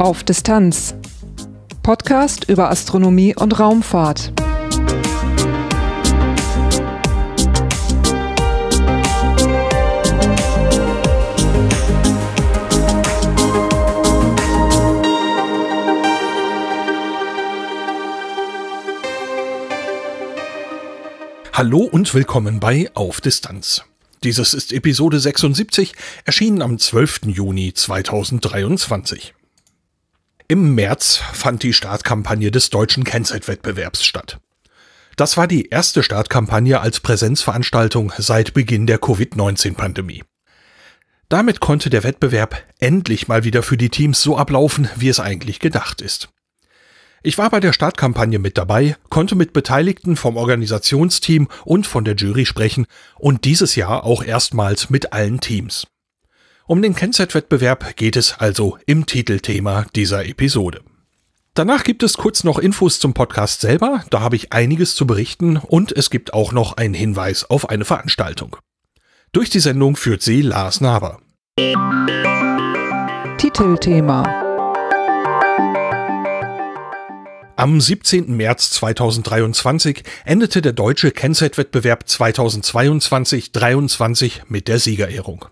Auf Distanz. Podcast über Astronomie und Raumfahrt. Hallo und willkommen bei Auf Distanz. Dieses ist Episode 76, erschienen am 12. Juni 2023. Im März fand die Startkampagne des deutschen Kennzeitwettbewerbs statt. Das war die erste Startkampagne als Präsenzveranstaltung seit Beginn der Covid-19-Pandemie. Damit konnte der Wettbewerb endlich mal wieder für die Teams so ablaufen, wie es eigentlich gedacht ist. Ich war bei der Startkampagne mit dabei, konnte mit Beteiligten vom Organisationsteam und von der Jury sprechen und dieses Jahr auch erstmals mit allen Teams. Um den Kennzeitwettbewerb geht es also im Titelthema dieser Episode. Danach gibt es kurz noch Infos zum Podcast selber, da habe ich einiges zu berichten und es gibt auch noch einen Hinweis auf eine Veranstaltung. Durch die Sendung führt sie Lars Naber. Titelthema Am 17. März 2023 endete der deutsche Kennzeitwettbewerb 2022-23 mit der Siegerehrung.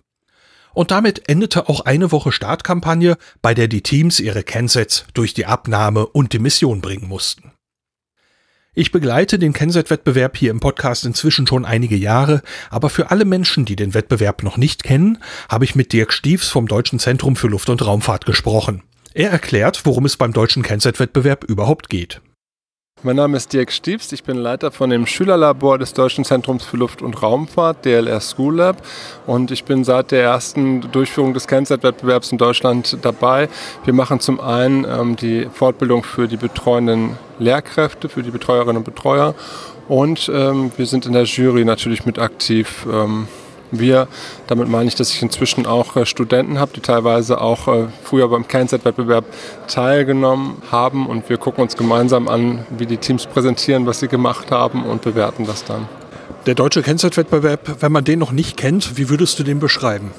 Und damit endete auch eine Woche Startkampagne, bei der die Teams ihre Kensets durch die Abnahme und die Mission bringen mussten. Ich begleite den Kenset-Wettbewerb hier im Podcast inzwischen schon einige Jahre, aber für alle Menschen, die den Wettbewerb noch nicht kennen, habe ich mit Dirk Stiefs vom Deutschen Zentrum für Luft- und Raumfahrt gesprochen. Er erklärt, worum es beim deutschen Kenset-Wettbewerb überhaupt geht. Mein Name ist Dirk Stiefs, ich bin Leiter von dem Schülerlabor des Deutschen Zentrums für Luft- und Raumfahrt, DLR School Lab. Und ich bin seit der ersten Durchführung des Kennzeitwettbewerbs in Deutschland dabei. Wir machen zum einen ähm, die Fortbildung für die betreuenden Lehrkräfte, für die Betreuerinnen und Betreuer. Und ähm, wir sind in der Jury natürlich mit aktiv. Ähm, wir, damit meine ich, dass ich inzwischen auch äh, Studenten habe, die teilweise auch äh, früher beim Kernset-Wettbewerb teilgenommen haben und wir gucken uns gemeinsam an, wie die Teams präsentieren, was sie gemacht haben und bewerten das dann. Der deutsche Kennzeitwettbewerb, wenn man den noch nicht kennt, wie würdest du den beschreiben?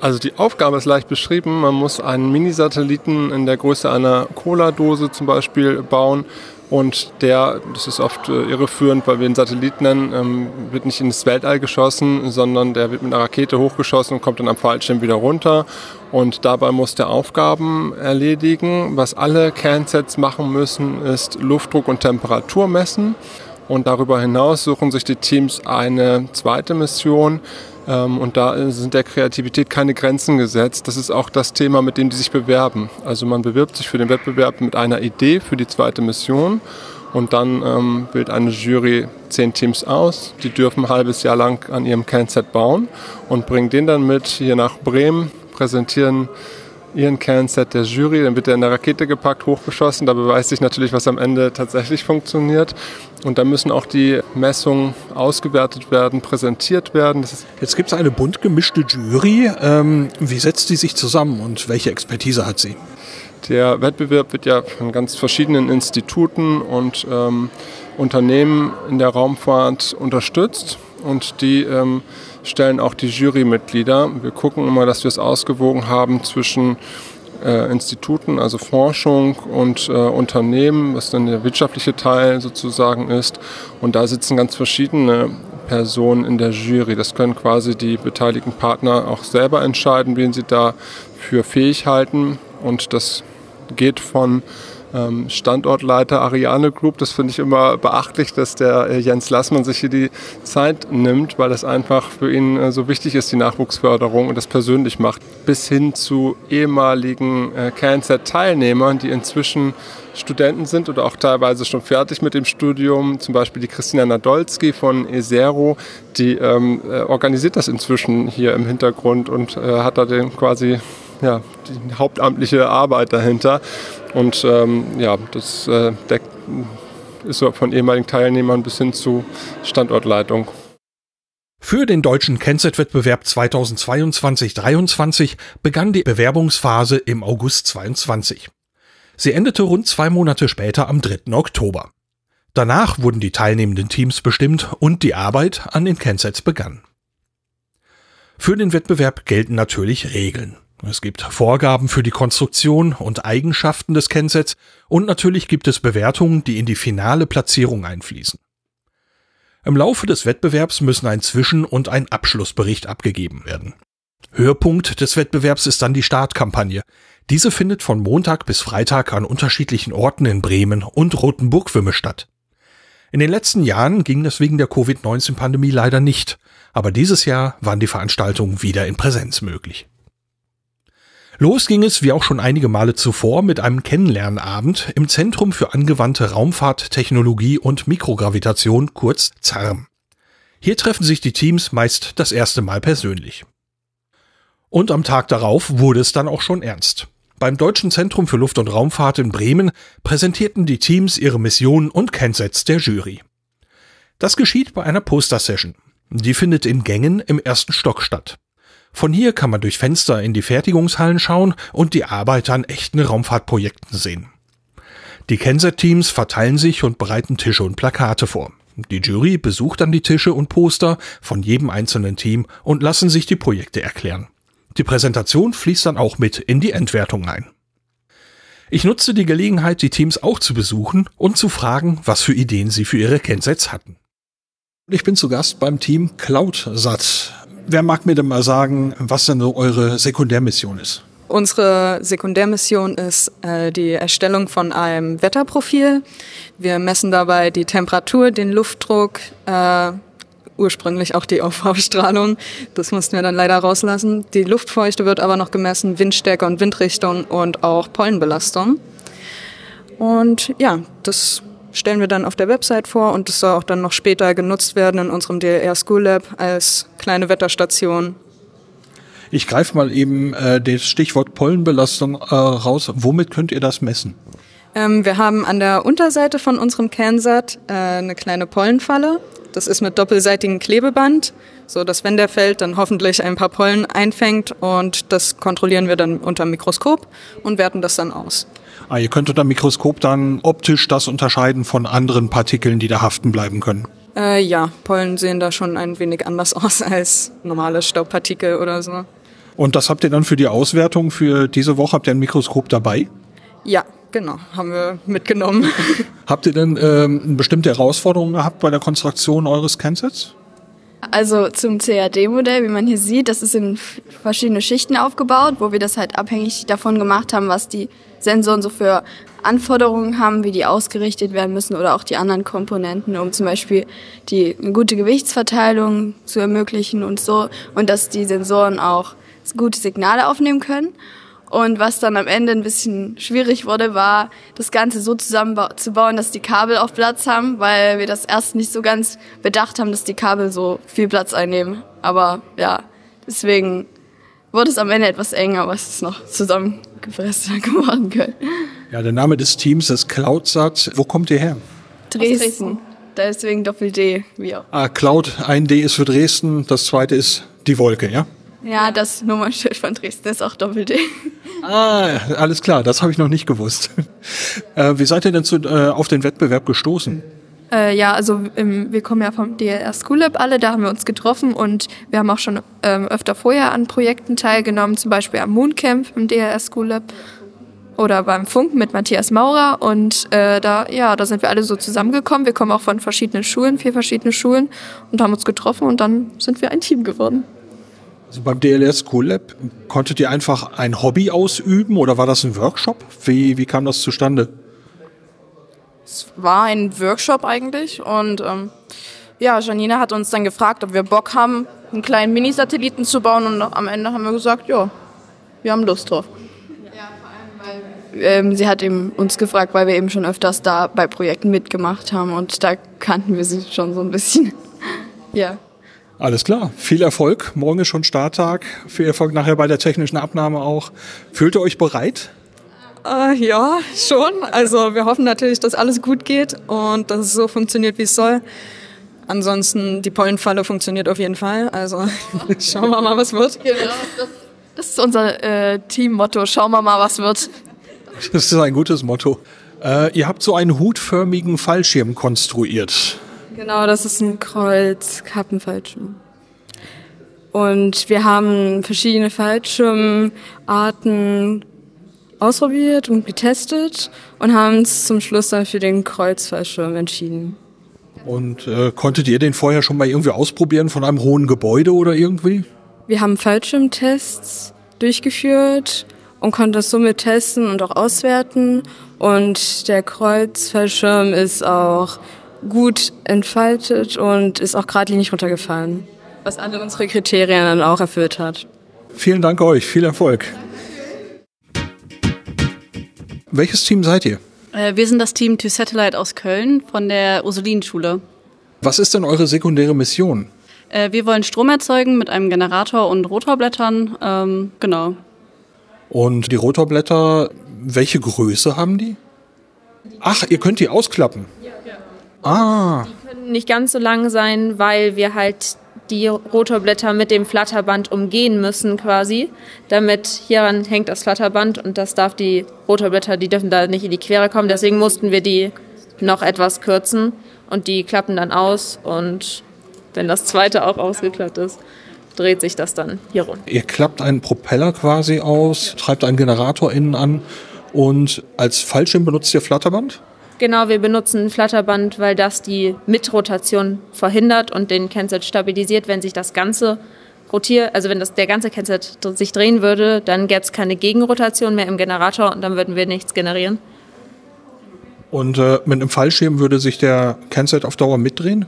Also die Aufgabe ist leicht beschrieben. Man muss einen Minisatelliten in der Größe einer Cola-Dose zum Beispiel bauen und der, das ist oft äh, irreführend, weil wir ihn Satellit nennen, ähm, wird nicht ins Weltall geschossen, sondern der wird mit einer Rakete hochgeschossen und kommt dann am Fallschirm wieder runter. Und dabei muss der Aufgaben erledigen. Was alle Cansets machen müssen, ist Luftdruck und Temperatur messen. Und darüber hinaus suchen sich die Teams eine zweite Mission, und da sind der Kreativität keine Grenzen gesetzt. Das ist auch das Thema, mit dem die sich bewerben. Also man bewirbt sich für den Wettbewerb mit einer Idee für die zweite Mission. Und dann ähm, wählt eine Jury zehn Teams aus. Die dürfen ein halbes Jahr lang an ihrem Kernset bauen und bringen den dann mit hier nach Bremen, präsentieren ihren Kernset der Jury, dann wird er in der Rakete gepackt, hochgeschossen. Da beweist sich natürlich, was am Ende tatsächlich funktioniert. Und da müssen auch die Messungen ausgewertet werden, präsentiert werden. Jetzt gibt es eine bunt gemischte Jury. Ähm, wie setzt die sich zusammen und welche Expertise hat sie? Der Wettbewerb wird ja von ganz verschiedenen Instituten und ähm, Unternehmen in der Raumfahrt unterstützt und die ähm, stellen auch die Jurymitglieder. Wir gucken immer, dass wir es ausgewogen haben zwischen äh, Instituten, also Forschung und äh, Unternehmen, was dann der wirtschaftliche Teil sozusagen ist. Und da sitzen ganz verschiedene Personen in der Jury. Das können quasi die beteiligten Partner auch selber entscheiden, wen sie da für fähig halten. Und das geht von Standortleiter Ariane Group. Das finde ich immer beachtlich, dass der äh, Jens Lassmann sich hier die Zeit nimmt, weil das einfach für ihn äh, so wichtig ist, die Nachwuchsförderung und das persönlich macht. Bis hin zu ehemaligen äh, Cancer-Teilnehmern, die inzwischen Studenten sind oder auch teilweise schon fertig mit dem Studium. Zum Beispiel die Christina Nadolski von Esero, die ähm, organisiert das inzwischen hier im Hintergrund und äh, hat da den quasi ja, die hauptamtliche Arbeit dahinter. Und ähm, ja, das äh, deckt, ist von ehemaligen Teilnehmern bis hin zu Standortleitung. Für den deutschen Kennzeitwettbewerb 2022-23 begann die Bewerbungsphase im August 22. Sie endete rund zwei Monate später am 3. Oktober. Danach wurden die teilnehmenden Teams bestimmt und die Arbeit an den Kensets begann. Für den Wettbewerb gelten natürlich Regeln. Es gibt Vorgaben für die Konstruktion und Eigenschaften des Kensets und natürlich gibt es Bewertungen, die in die finale Platzierung einfließen. Im Laufe des Wettbewerbs müssen ein Zwischen- und ein Abschlussbericht abgegeben werden. Höhepunkt des Wettbewerbs ist dann die Startkampagne. Diese findet von Montag bis Freitag an unterschiedlichen Orten in Bremen und Rotenburg-Wümme statt. In den letzten Jahren ging das wegen der Covid-19-Pandemie leider nicht, aber dieses Jahr waren die Veranstaltungen wieder in Präsenz möglich. Los ging es, wie auch schon einige Male zuvor, mit einem Kennenlernabend im Zentrum für angewandte Raumfahrt, Technologie und Mikrogravitation, kurz ZARM. Hier treffen sich die Teams meist das erste Mal persönlich. Und am Tag darauf wurde es dann auch schon ernst. Beim Deutschen Zentrum für Luft- und Raumfahrt in Bremen präsentierten die Teams ihre Missionen und Kennsets der Jury. Das geschieht bei einer Poster-Session. Die findet in Gängen im ersten Stock statt. Von hier kann man durch Fenster in die Fertigungshallen schauen und die Arbeiter an echten Raumfahrtprojekten sehen. Die Kenset-Teams verteilen sich und bereiten Tische und Plakate vor. Die Jury besucht dann die Tische und Poster von jedem einzelnen Team und lassen sich die Projekte erklären. Die Präsentation fließt dann auch mit in die Endwertung ein. Ich nutzte die Gelegenheit, die Teams auch zu besuchen und zu fragen, was für Ideen sie für ihre Kensets hatten. Ich bin zu Gast beim Team CloudSat. Wer mag mir denn mal sagen, was denn so eure Sekundärmission ist? Unsere Sekundärmission ist äh, die Erstellung von einem Wetterprofil. Wir messen dabei die Temperatur, den Luftdruck, äh, ursprünglich auch die UV-Strahlung. Das mussten wir dann leider rauslassen. Die Luftfeuchte wird aber noch gemessen, Windstärke und Windrichtung und auch Pollenbelastung. Und ja, das stellen wir dann auf der Website vor und das soll auch dann noch später genutzt werden in unserem DLR School Lab als kleine Wetterstation. Ich greife mal eben äh, das Stichwort Pollenbelastung äh, raus. Womit könnt ihr das messen? Ähm, wir haben an der Unterseite von unserem CanSat äh, eine kleine Pollenfalle. Das ist mit doppelseitigem Klebeband, so dass wenn der fällt, dann hoffentlich ein paar Pollen einfängt und das kontrollieren wir dann unter dem Mikroskop und werten das dann aus. Ah, ihr könnt unter dem Mikroskop dann optisch das unterscheiden von anderen Partikeln, die da haften bleiben können. Äh, ja, Pollen sehen da schon ein wenig anders aus als normale Staubpartikel oder so. Und das habt ihr dann für die Auswertung für diese Woche, habt ihr ein Mikroskop dabei? Ja, genau, haben wir mitgenommen. Habt ihr denn ähm, bestimmte Herausforderungen gehabt bei der Konstruktion eures Kensets? Also zum CAD-Modell, wie man hier sieht, das ist in verschiedene Schichten aufgebaut, wo wir das halt abhängig davon gemacht haben, was die Sensoren so für Anforderungen haben, wie die ausgerichtet werden müssen oder auch die anderen Komponenten, um zum Beispiel die eine gute Gewichtsverteilung zu ermöglichen und so und dass die Sensoren auch gute Signale aufnehmen können. Und was dann am Ende ein bisschen schwierig wurde, war, das Ganze so zusammenzubauen, dass die Kabel auch Platz haben, weil wir das erst nicht so ganz bedacht haben, dass die Kabel so viel Platz einnehmen. Aber ja, deswegen wurde es am Ende etwas enger, was es noch zusammengepresst geworden können. Ja, der Name des Teams ist CloudSat. Wo kommt ihr her? Dresden. Dresden. Deswegen Doppel-D, auch. Ah, Cloud, ein D ist für Dresden, das zweite ist die Wolke, ja? Ja, das Nummernschild von Dresden ist auch Doppel-D. Ah, alles klar, das habe ich noch nicht gewusst. Äh, wie seid ihr denn zu, äh, auf den Wettbewerb gestoßen? Äh, ja, also ähm, wir kommen ja vom DLR School Lab alle, da haben wir uns getroffen und wir haben auch schon ähm, öfter vorher an Projekten teilgenommen, zum Beispiel am Mooncamp im DLR School Lab oder beim Funk mit Matthias Maurer und äh, da ja, da sind wir alle so zusammengekommen. Wir kommen auch von verschiedenen Schulen, vier verschiedene Schulen und haben uns getroffen und dann sind wir ein Team geworden. Also beim DLR School Lab konntet ihr einfach ein Hobby ausüben oder war das ein Workshop? Wie, wie kam das zustande? Es war ein Workshop eigentlich und ähm, ja, Janina hat uns dann gefragt, ob wir Bock haben, einen kleinen Mini-Satelliten zu bauen und am Ende haben wir gesagt, ja, wir haben Lust drauf. Ja, vor allem, weil ähm, sie hat eben uns gefragt, weil wir eben schon öfters da bei Projekten mitgemacht haben und da kannten wir sie schon so ein bisschen. ja. Alles klar. Viel Erfolg. Morgen ist schon Starttag. Viel Erfolg nachher bei der technischen Abnahme auch. Fühlt ihr euch bereit? Äh, ja, schon. Also wir hoffen natürlich, dass alles gut geht und dass es so funktioniert, wie es soll. Ansonsten, die Pollenfalle funktioniert auf jeden Fall. Also schauen wir mal, was wird. Genau, das, das ist unser äh, Teammotto. Schauen wir mal, was wird. Das ist ein gutes Motto. Äh, ihr habt so einen hutförmigen Fallschirm konstruiert. Genau, das ist ein Kreuz-Kappenfallschirm. Und wir haben verschiedene Fallschirmarten ausprobiert und getestet und haben uns zum Schluss dann für den Kreuzfallschirm entschieden. Und äh, konntet ihr den vorher schon mal irgendwie ausprobieren von einem hohen Gebäude oder irgendwie? Wir haben Fallschirmtests durchgeführt und konnten das somit testen und auch auswerten. Und der Kreuzfallschirm ist auch gut entfaltet und ist auch geradlinig runtergefallen, was alle unsere Kriterien dann auch erfüllt hat. Vielen Dank euch, viel Erfolg. Welches Team seid ihr? Äh, wir sind das Team To Satellite aus Köln von der Ursulinenschule. Was ist denn eure sekundäre Mission? Äh, wir wollen Strom erzeugen mit einem Generator und Rotorblättern. Ähm, genau. Und die Rotorblätter, welche Größe haben die? Ach, ihr könnt die ausklappen. Ah, Die können nicht ganz so lang sein, weil wir halt die Rotorblätter mit dem Flatterband umgehen müssen quasi. Damit hieran hängt das Flatterband und das darf die Rotorblätter, die dürfen da nicht in die Quere kommen. Deswegen mussten wir die noch etwas kürzen und die klappen dann aus und wenn das zweite auch ausgeklappt ist, dreht sich das dann hier runter. ihr klappt einen Propeller quasi aus, treibt einen Generator innen an und als Fallschirm benutzt ihr Flatterband? Genau, wir benutzen ein Flatterband, weil das die Mitrotation verhindert und den Kenset stabilisiert. Wenn sich das Ganze rotiert, also wenn das, der ganze Kenset sich drehen würde, dann gäbe es keine Gegenrotation mehr im Generator und dann würden wir nichts generieren. Und äh, mit einem Fallschirm würde sich der Canset auf Dauer mitdrehen?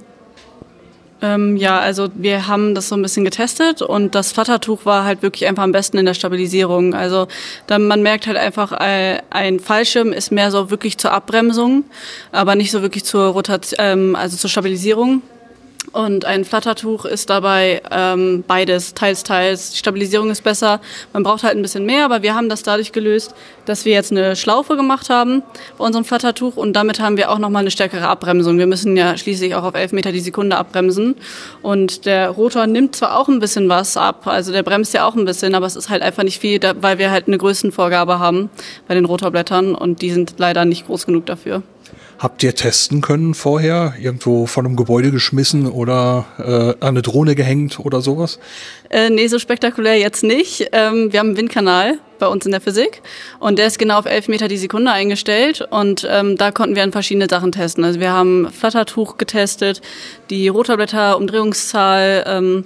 Ähm, ja, also wir haben das so ein bisschen getestet und das Flattertuch war halt wirklich einfach am besten in der Stabilisierung. Also dann, man merkt halt einfach, äh, ein Fallschirm ist mehr so wirklich zur Abbremsung, aber nicht so wirklich zur Rotation, ähm, also zur Stabilisierung. Und ein Flattertuch ist dabei ähm, beides, teils, teils. Die Stabilisierung ist besser. Man braucht halt ein bisschen mehr, aber wir haben das dadurch gelöst, dass wir jetzt eine Schlaufe gemacht haben bei unserem Flattertuch und damit haben wir auch nochmal eine stärkere Abbremsung. Wir müssen ja schließlich auch auf 11 Meter die Sekunde abbremsen. Und der Rotor nimmt zwar auch ein bisschen was ab, also der bremst ja auch ein bisschen, aber es ist halt einfach nicht viel, weil wir halt eine Größenvorgabe haben bei den Rotorblättern und die sind leider nicht groß genug dafür. Habt ihr testen können vorher? Irgendwo von einem Gebäude geschmissen oder äh, an eine Drohne gehängt oder sowas? Äh, nee, so spektakulär jetzt nicht. Ähm, wir haben einen Windkanal bei uns in der Physik und der ist genau auf 11 Meter die Sekunde eingestellt und ähm, da konnten wir an verschiedene Sachen testen. Also wir haben Flattertuch getestet, die Rotorblätter, Umdrehungszahl, ähm,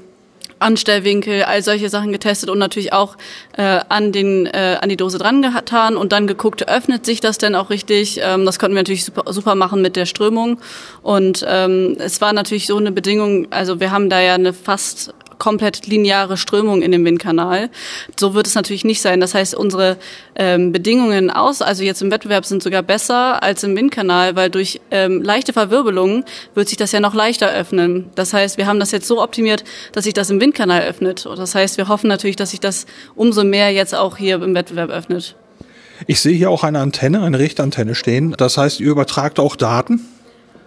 Anstellwinkel, all solche Sachen getestet und natürlich auch äh, an den äh, an die Dose dran getan und dann geguckt, öffnet sich das denn auch richtig? Ähm, das konnten wir natürlich super, super machen mit der Strömung und ähm, es war natürlich so eine Bedingung. Also wir haben da ja eine fast komplett lineare Strömung in dem Windkanal. So wird es natürlich nicht sein. Das heißt, unsere ähm, Bedingungen aus, also jetzt im Wettbewerb sind sogar besser als im Windkanal, weil durch ähm, leichte Verwirbelungen wird sich das ja noch leichter öffnen. Das heißt, wir haben das jetzt so optimiert, dass sich das im Windkanal öffnet. Und das heißt, wir hoffen natürlich, dass sich das umso mehr jetzt auch hier im Wettbewerb öffnet. Ich sehe hier auch eine Antenne, eine Richtantenne stehen. Das heißt, ihr übertragt auch Daten?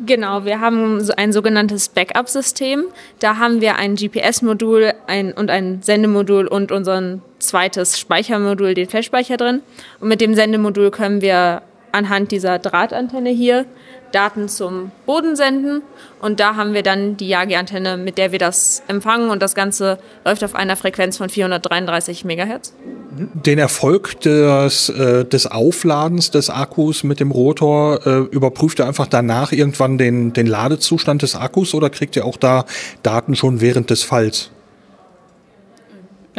Genau, wir haben ein sogenanntes Backup-System. Da haben wir ein GPS-Modul ein, und ein Sendemodul und unser zweites Speichermodul, den Festspeicher drin. Und mit dem Sendemodul können wir anhand dieser Drahtantenne hier Daten zum Boden senden. Und da haben wir dann die Yagi-Antenne, mit der wir das empfangen. Und das Ganze läuft auf einer Frequenz von 433 Megahertz. Den Erfolg des, äh, des Aufladens des Akkus mit dem Rotor äh, überprüft ihr einfach danach irgendwann den, den Ladezustand des Akkus oder kriegt ihr auch da Daten schon während des Falls?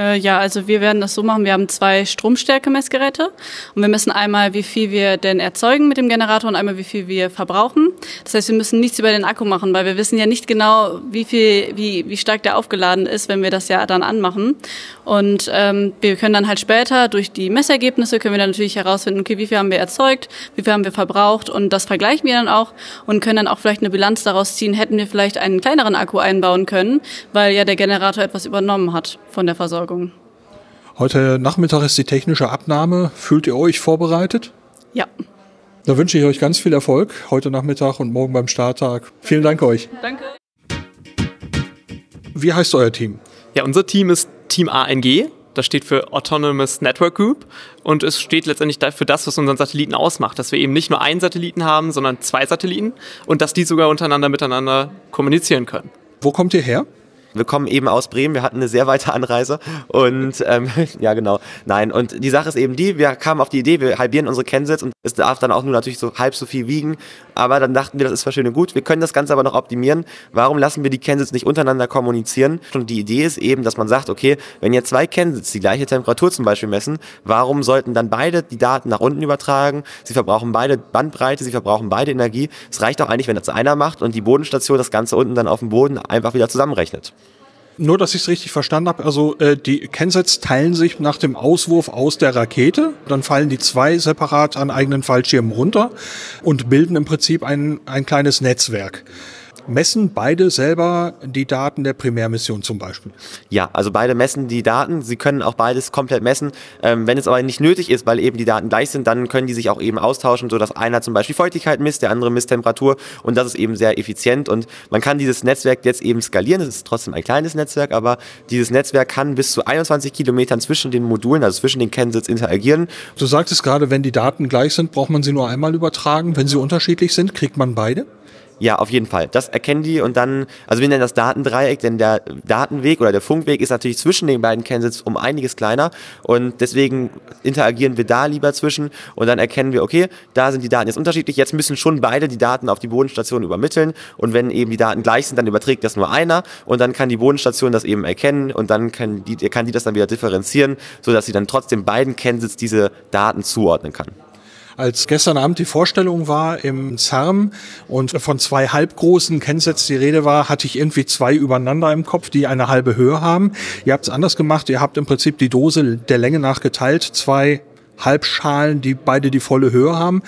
Äh, ja, also wir werden das so machen. Wir haben zwei Stromstärkemessgeräte und wir messen einmal, wie viel wir denn erzeugen mit dem Generator und einmal, wie viel wir verbrauchen. Das heißt, wir müssen nichts über den Akku machen, weil wir wissen ja nicht genau, wie viel, wie, wie stark der aufgeladen ist, wenn wir das ja dann anmachen. Und ähm, wir können dann halt später durch die Messergebnisse können wir dann natürlich herausfinden, okay, wie viel haben wir erzeugt, wie viel haben wir verbraucht und das vergleichen wir dann auch und können dann auch vielleicht eine Bilanz daraus ziehen, hätten wir vielleicht einen kleineren Akku einbauen können, weil ja der Generator etwas übernommen hat von der Versorgung. Heute Nachmittag ist die technische Abnahme. Fühlt ihr euch vorbereitet? Ja. Da wünsche ich euch ganz viel Erfolg heute Nachmittag und morgen beim Starttag. Vielen Dank euch. Danke. Wie heißt euer Team? Ja, unser Team ist Team ANG. Das steht für Autonomous Network Group und es steht letztendlich für das, was unseren Satelliten ausmacht, dass wir eben nicht nur einen Satelliten haben, sondern zwei Satelliten und dass die sogar untereinander miteinander kommunizieren können. Wo kommt ihr her? Wir kommen eben aus Bremen, wir hatten eine sehr weite Anreise und ähm, ja genau, nein. Und die Sache ist eben die, wir kamen auf die Idee, wir halbieren unsere Kensets und es darf dann auch nur natürlich so halb so viel wiegen. Aber dann dachten wir, das ist zwar schön gut, wir können das Ganze aber noch optimieren. Warum lassen wir die Kensets nicht untereinander kommunizieren? Und die Idee ist eben, dass man sagt, okay, wenn jetzt zwei Kensets die gleiche Temperatur zum Beispiel messen, warum sollten dann beide die Daten nach unten übertragen? Sie verbrauchen beide Bandbreite, sie verbrauchen beide Energie. Es reicht auch eigentlich, wenn das einer macht und die Bodenstation das Ganze unten dann auf dem Boden einfach wieder zusammenrechnet. Nur, dass ich es richtig verstanden habe, also äh, die Kensets teilen sich nach dem Auswurf aus der Rakete, dann fallen die zwei separat an eigenen Fallschirmen runter und bilden im Prinzip ein, ein kleines Netzwerk. Messen beide selber die Daten der Primärmission zum Beispiel? Ja, also beide messen die Daten. Sie können auch beides komplett messen. Ähm, wenn es aber nicht nötig ist, weil eben die Daten gleich sind, dann können die sich auch eben austauschen, sodass einer zum Beispiel Feuchtigkeit misst, der andere misst Temperatur und das ist eben sehr effizient und man kann dieses Netzwerk jetzt eben skalieren. Es ist trotzdem ein kleines Netzwerk, aber dieses Netzwerk kann bis zu 21 Kilometern zwischen den Modulen, also zwischen den Kensets interagieren. Du sagtest gerade, wenn die Daten gleich sind, braucht man sie nur einmal übertragen. Wenn sie unterschiedlich sind, kriegt man beide? Ja, auf jeden Fall. Das erkennen die und dann, also wir nennen das Datendreieck, denn der Datenweg oder der Funkweg ist natürlich zwischen den beiden Kernsets um einiges kleiner und deswegen interagieren wir da lieber zwischen und dann erkennen wir, okay, da sind die Daten jetzt unterschiedlich, jetzt müssen schon beide die Daten auf die Bodenstation übermitteln und wenn eben die Daten gleich sind, dann überträgt das nur einer und dann kann die Bodenstation das eben erkennen und dann kann die, kann die das dann wieder differenzieren, sodass sie dann trotzdem beiden Kernsets diese Daten zuordnen kann als gestern Abend die Vorstellung war im CERM und von zwei halbgroßen Kensets die Rede war, hatte ich irgendwie zwei übereinander im Kopf, die eine halbe Höhe haben. Ihr habt es anders gemacht. Ihr habt im Prinzip die Dose der Länge nach geteilt, zwei Halbschalen, die beide die volle Höhe haben.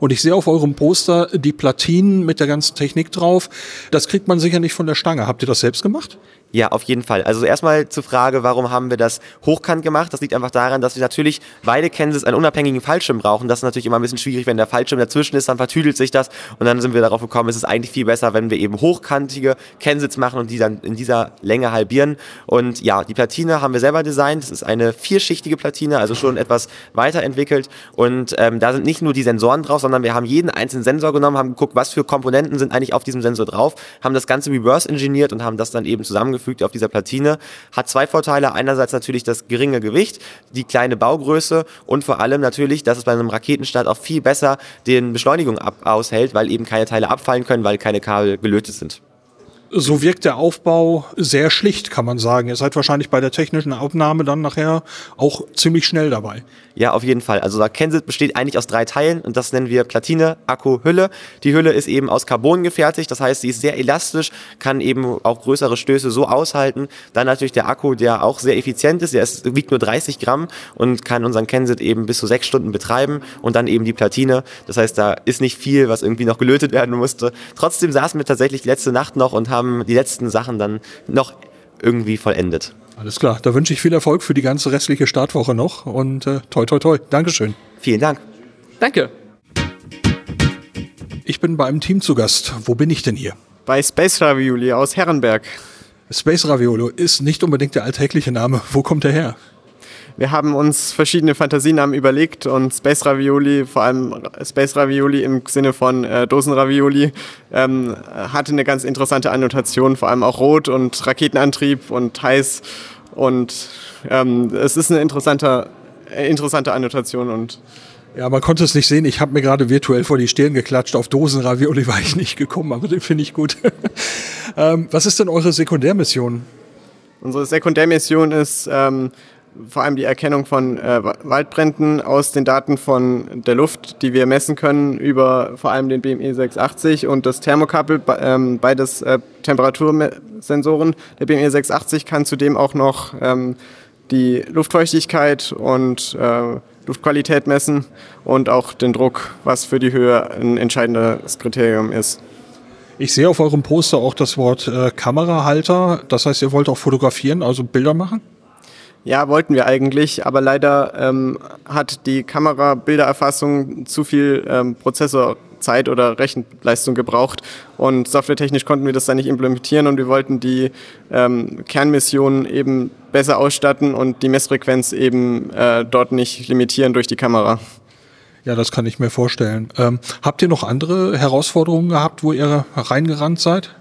Und ich sehe auf eurem Poster die Platinen mit der ganzen Technik drauf. Das kriegt man sicher nicht von der Stange. Habt ihr das selbst gemacht? Ja, auf jeden Fall. Also erstmal zur Frage, warum haben wir das hochkant gemacht? Das liegt einfach daran, dass wir natürlich beide Kansas einen unabhängigen Fallschirm brauchen. Das ist natürlich immer ein bisschen schwierig, wenn der Fallschirm dazwischen ist, dann vertüdelt sich das und dann sind wir darauf gekommen, es ist eigentlich viel besser, wenn wir eben hochkantige Kansas machen und die dann in dieser Länge halbieren. Und ja, die Platine haben wir selber designt. Das ist eine vierschichtige Platine, also schon etwas weiterentwickelt. Und ähm, da sind nicht nur die Sensoren drauf, sondern wir haben jeden einzelnen Sensor genommen, haben geguckt, was für Komponenten sind eigentlich auf diesem Sensor drauf, haben das Ganze reverse engineert und haben das dann eben zusammengefügt zusammengefügt auf dieser Platine. Hat zwei Vorteile. Einerseits natürlich das geringe Gewicht, die kleine Baugröße und vor allem natürlich, dass es bei einem Raketenstart auch viel besser den Beschleunigung ab aushält, weil eben keine Teile abfallen können, weil keine Kabel gelötet sind so wirkt der Aufbau sehr schlicht, kann man sagen. Ihr seid wahrscheinlich bei der technischen Aufnahme dann nachher auch ziemlich schnell dabei. Ja, auf jeden Fall. Also der Kensit besteht eigentlich aus drei Teilen und das nennen wir Platine, Akku, Hülle. Die Hülle ist eben aus Carbon gefertigt, das heißt, sie ist sehr elastisch, kann eben auch größere Stöße so aushalten. Dann natürlich der Akku, der auch sehr effizient ist, der ist, wiegt nur 30 Gramm und kann unseren Kensit eben bis zu sechs Stunden betreiben und dann eben die Platine. Das heißt, da ist nicht viel, was irgendwie noch gelötet werden musste. Trotzdem saßen wir tatsächlich letzte Nacht noch und haben die letzten Sachen dann noch irgendwie vollendet. Alles klar, da wünsche ich viel Erfolg für die ganze restliche Startwoche noch und äh, toi toi toi. Dankeschön. Vielen Dank. Danke. Ich bin bei einem Team zu Gast. Wo bin ich denn hier? Bei Space Ravioli aus Herrenberg. Space Raviolo ist nicht unbedingt der alltägliche Name. Wo kommt er her? Wir haben uns verschiedene Fantasienamen überlegt und Space Ravioli, vor allem Space Ravioli im Sinne von äh, Dosenravioli, ähm, hatte eine ganz interessante Annotation, vor allem auch rot und Raketenantrieb und heiß. Und ähm, es ist eine interessante, interessante Annotation und ja, man konnte es nicht sehen. Ich habe mir gerade virtuell vor die Stirn geklatscht. Auf Dosenravioli war ich nicht gekommen, aber den finde ich gut. ähm, was ist denn eure Sekundärmission? Unsere Sekundärmission ist ähm, vor allem die Erkennung von äh, Waldbränden aus den Daten von der Luft, die wir messen können über vor allem den BME 680 und das Thermokabel, ähm, beides äh, Temperatursensoren. Der BME 680 kann zudem auch noch ähm, die Luftfeuchtigkeit und äh, Luftqualität messen und auch den Druck, was für die Höhe ein entscheidendes Kriterium ist. Ich sehe auf eurem Poster auch das Wort äh, Kamerahalter. Das heißt, ihr wollt auch fotografieren, also Bilder machen? Ja, wollten wir eigentlich, aber leider ähm, hat die Kamera Bildererfassung zu viel ähm, Prozessorzeit oder Rechenleistung gebraucht und softwaretechnisch konnten wir das dann nicht implementieren und wir wollten die ähm, Kernmission eben besser ausstatten und die Messfrequenz eben äh, dort nicht limitieren durch die Kamera. Ja, das kann ich mir vorstellen. Ähm, habt ihr noch andere Herausforderungen gehabt, wo ihr reingerannt seid?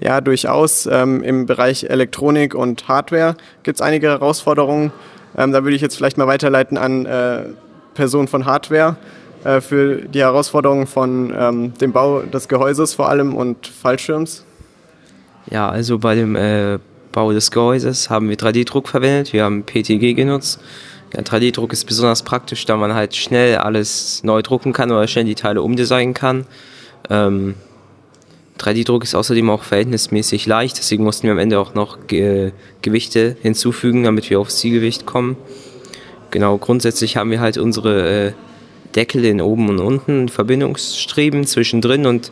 Ja, durchaus. Ähm, Im Bereich Elektronik und Hardware gibt es einige Herausforderungen. Ähm, da würde ich jetzt vielleicht mal weiterleiten an äh, Personen von Hardware äh, für die Herausforderungen von ähm, dem Bau des Gehäuses vor allem und Fallschirms. Ja, also bei dem äh, Bau des Gehäuses haben wir 3D-Druck verwendet, wir haben PTG genutzt. Ja, 3D-Druck ist besonders praktisch, da man halt schnell alles neu drucken kann oder schnell die Teile umdesignen kann. Ähm, 3D-Druck ist außerdem auch verhältnismäßig leicht, deswegen mussten wir am Ende auch noch Ge Gewichte hinzufügen, damit wir aufs Zielgewicht kommen. Genau, grundsätzlich haben wir halt unsere äh, Deckel in oben und unten, Verbindungsstreben zwischendrin und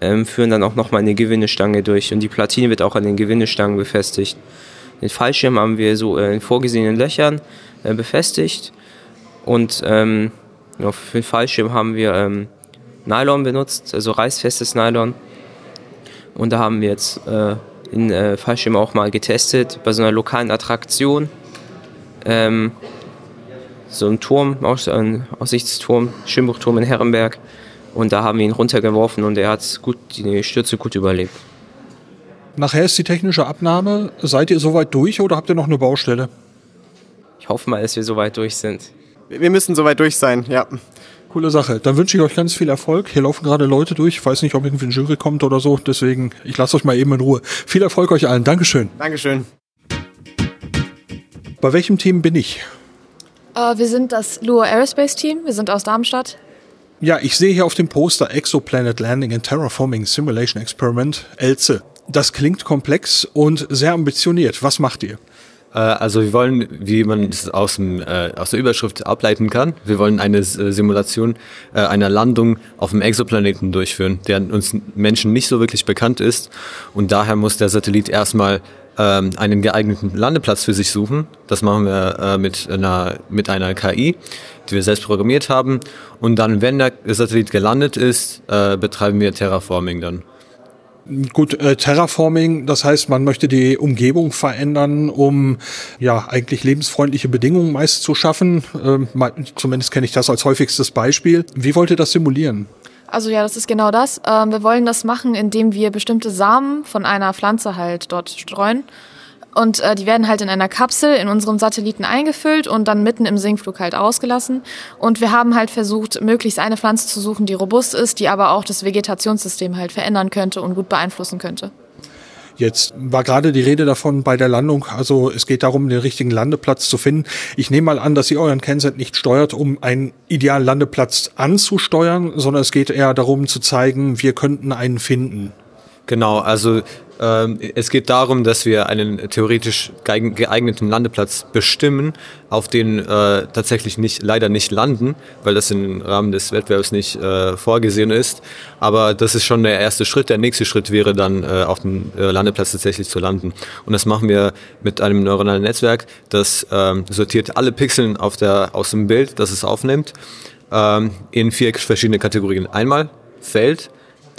ähm, führen dann auch nochmal eine Gewinnestange durch und die Platine wird auch an den Gewinnestangen befestigt. Den Fallschirm haben wir so äh, in vorgesehenen Löchern äh, befestigt und ähm, ja, für den Fallschirm haben wir ähm, Nylon benutzt, also reißfestes Nylon. Und da haben wir jetzt äh, in äh, Fallschirm auch mal getestet bei so einer lokalen Attraktion. Ähm, so ein Turm, ein Aussichtsturm, Schwimmbuchturm in Herrenberg. Und da haben wir ihn runtergeworfen und er hat gut, die Stürze gut überlebt. Nachher ist die technische Abnahme. Seid ihr soweit durch oder habt ihr noch eine Baustelle? Ich hoffe mal, dass wir soweit durch sind. Wir müssen soweit durch sein, ja. Coole Sache. Dann wünsche ich euch ganz viel Erfolg. Hier laufen gerade Leute durch. Ich weiß nicht, ob irgendwie ein Jury kommt oder so. Deswegen, ich lasse euch mal eben in Ruhe. Viel Erfolg euch allen. Dankeschön. Dankeschön. Bei welchem Team bin ich? Uh, wir sind das Lua Aerospace Team. Wir sind aus Darmstadt. Ja, ich sehe hier auf dem Poster Exoplanet Landing and Terraforming Simulation Experiment, ELSE. Das klingt komplex und sehr ambitioniert. Was macht ihr? Also wir wollen, wie man es aus, dem, äh, aus der Überschrift ableiten kann, wir wollen eine Simulation äh, einer Landung auf einem Exoplaneten durchführen, der uns Menschen nicht so wirklich bekannt ist. Und daher muss der Satellit erstmal ähm, einen geeigneten Landeplatz für sich suchen. Das machen wir äh, mit, einer, mit einer KI, die wir selbst programmiert haben. Und dann, wenn der Satellit gelandet ist, äh, betreiben wir Terraforming dann. Gut, äh, Terraforming, das heißt, man möchte die Umgebung verändern, um ja eigentlich lebensfreundliche Bedingungen meist zu schaffen. Ähm, zumindest kenne ich das als häufigstes Beispiel. Wie wollt ihr das simulieren? Also ja, das ist genau das. Ähm, wir wollen das machen, indem wir bestimmte Samen von einer Pflanze halt dort streuen. Und äh, die werden halt in einer Kapsel in unserem Satelliten eingefüllt und dann mitten im Sinkflug halt ausgelassen. Und wir haben halt versucht, möglichst eine Pflanze zu suchen, die robust ist, die aber auch das Vegetationssystem halt verändern könnte und gut beeinflussen könnte. Jetzt war gerade die Rede davon bei der Landung, also es geht darum, den richtigen Landeplatz zu finden. Ich nehme mal an, dass ihr euren Kennset nicht steuert, um einen idealen Landeplatz anzusteuern, sondern es geht eher darum zu zeigen, wir könnten einen finden. Genau, also es geht darum, dass wir einen theoretisch geeigneten Landeplatz bestimmen, auf den äh, tatsächlich nicht, leider nicht landen, weil das im Rahmen des Wettbewerbs nicht äh, vorgesehen ist. Aber das ist schon der erste Schritt. Der nächste Schritt wäre dann, äh, auf dem äh, Landeplatz tatsächlich zu landen. Und das machen wir mit einem neuronalen Netzwerk, das ähm, sortiert alle Pixel auf der, aus dem Bild, das es aufnimmt, ähm, in vier verschiedene Kategorien. Einmal Feld,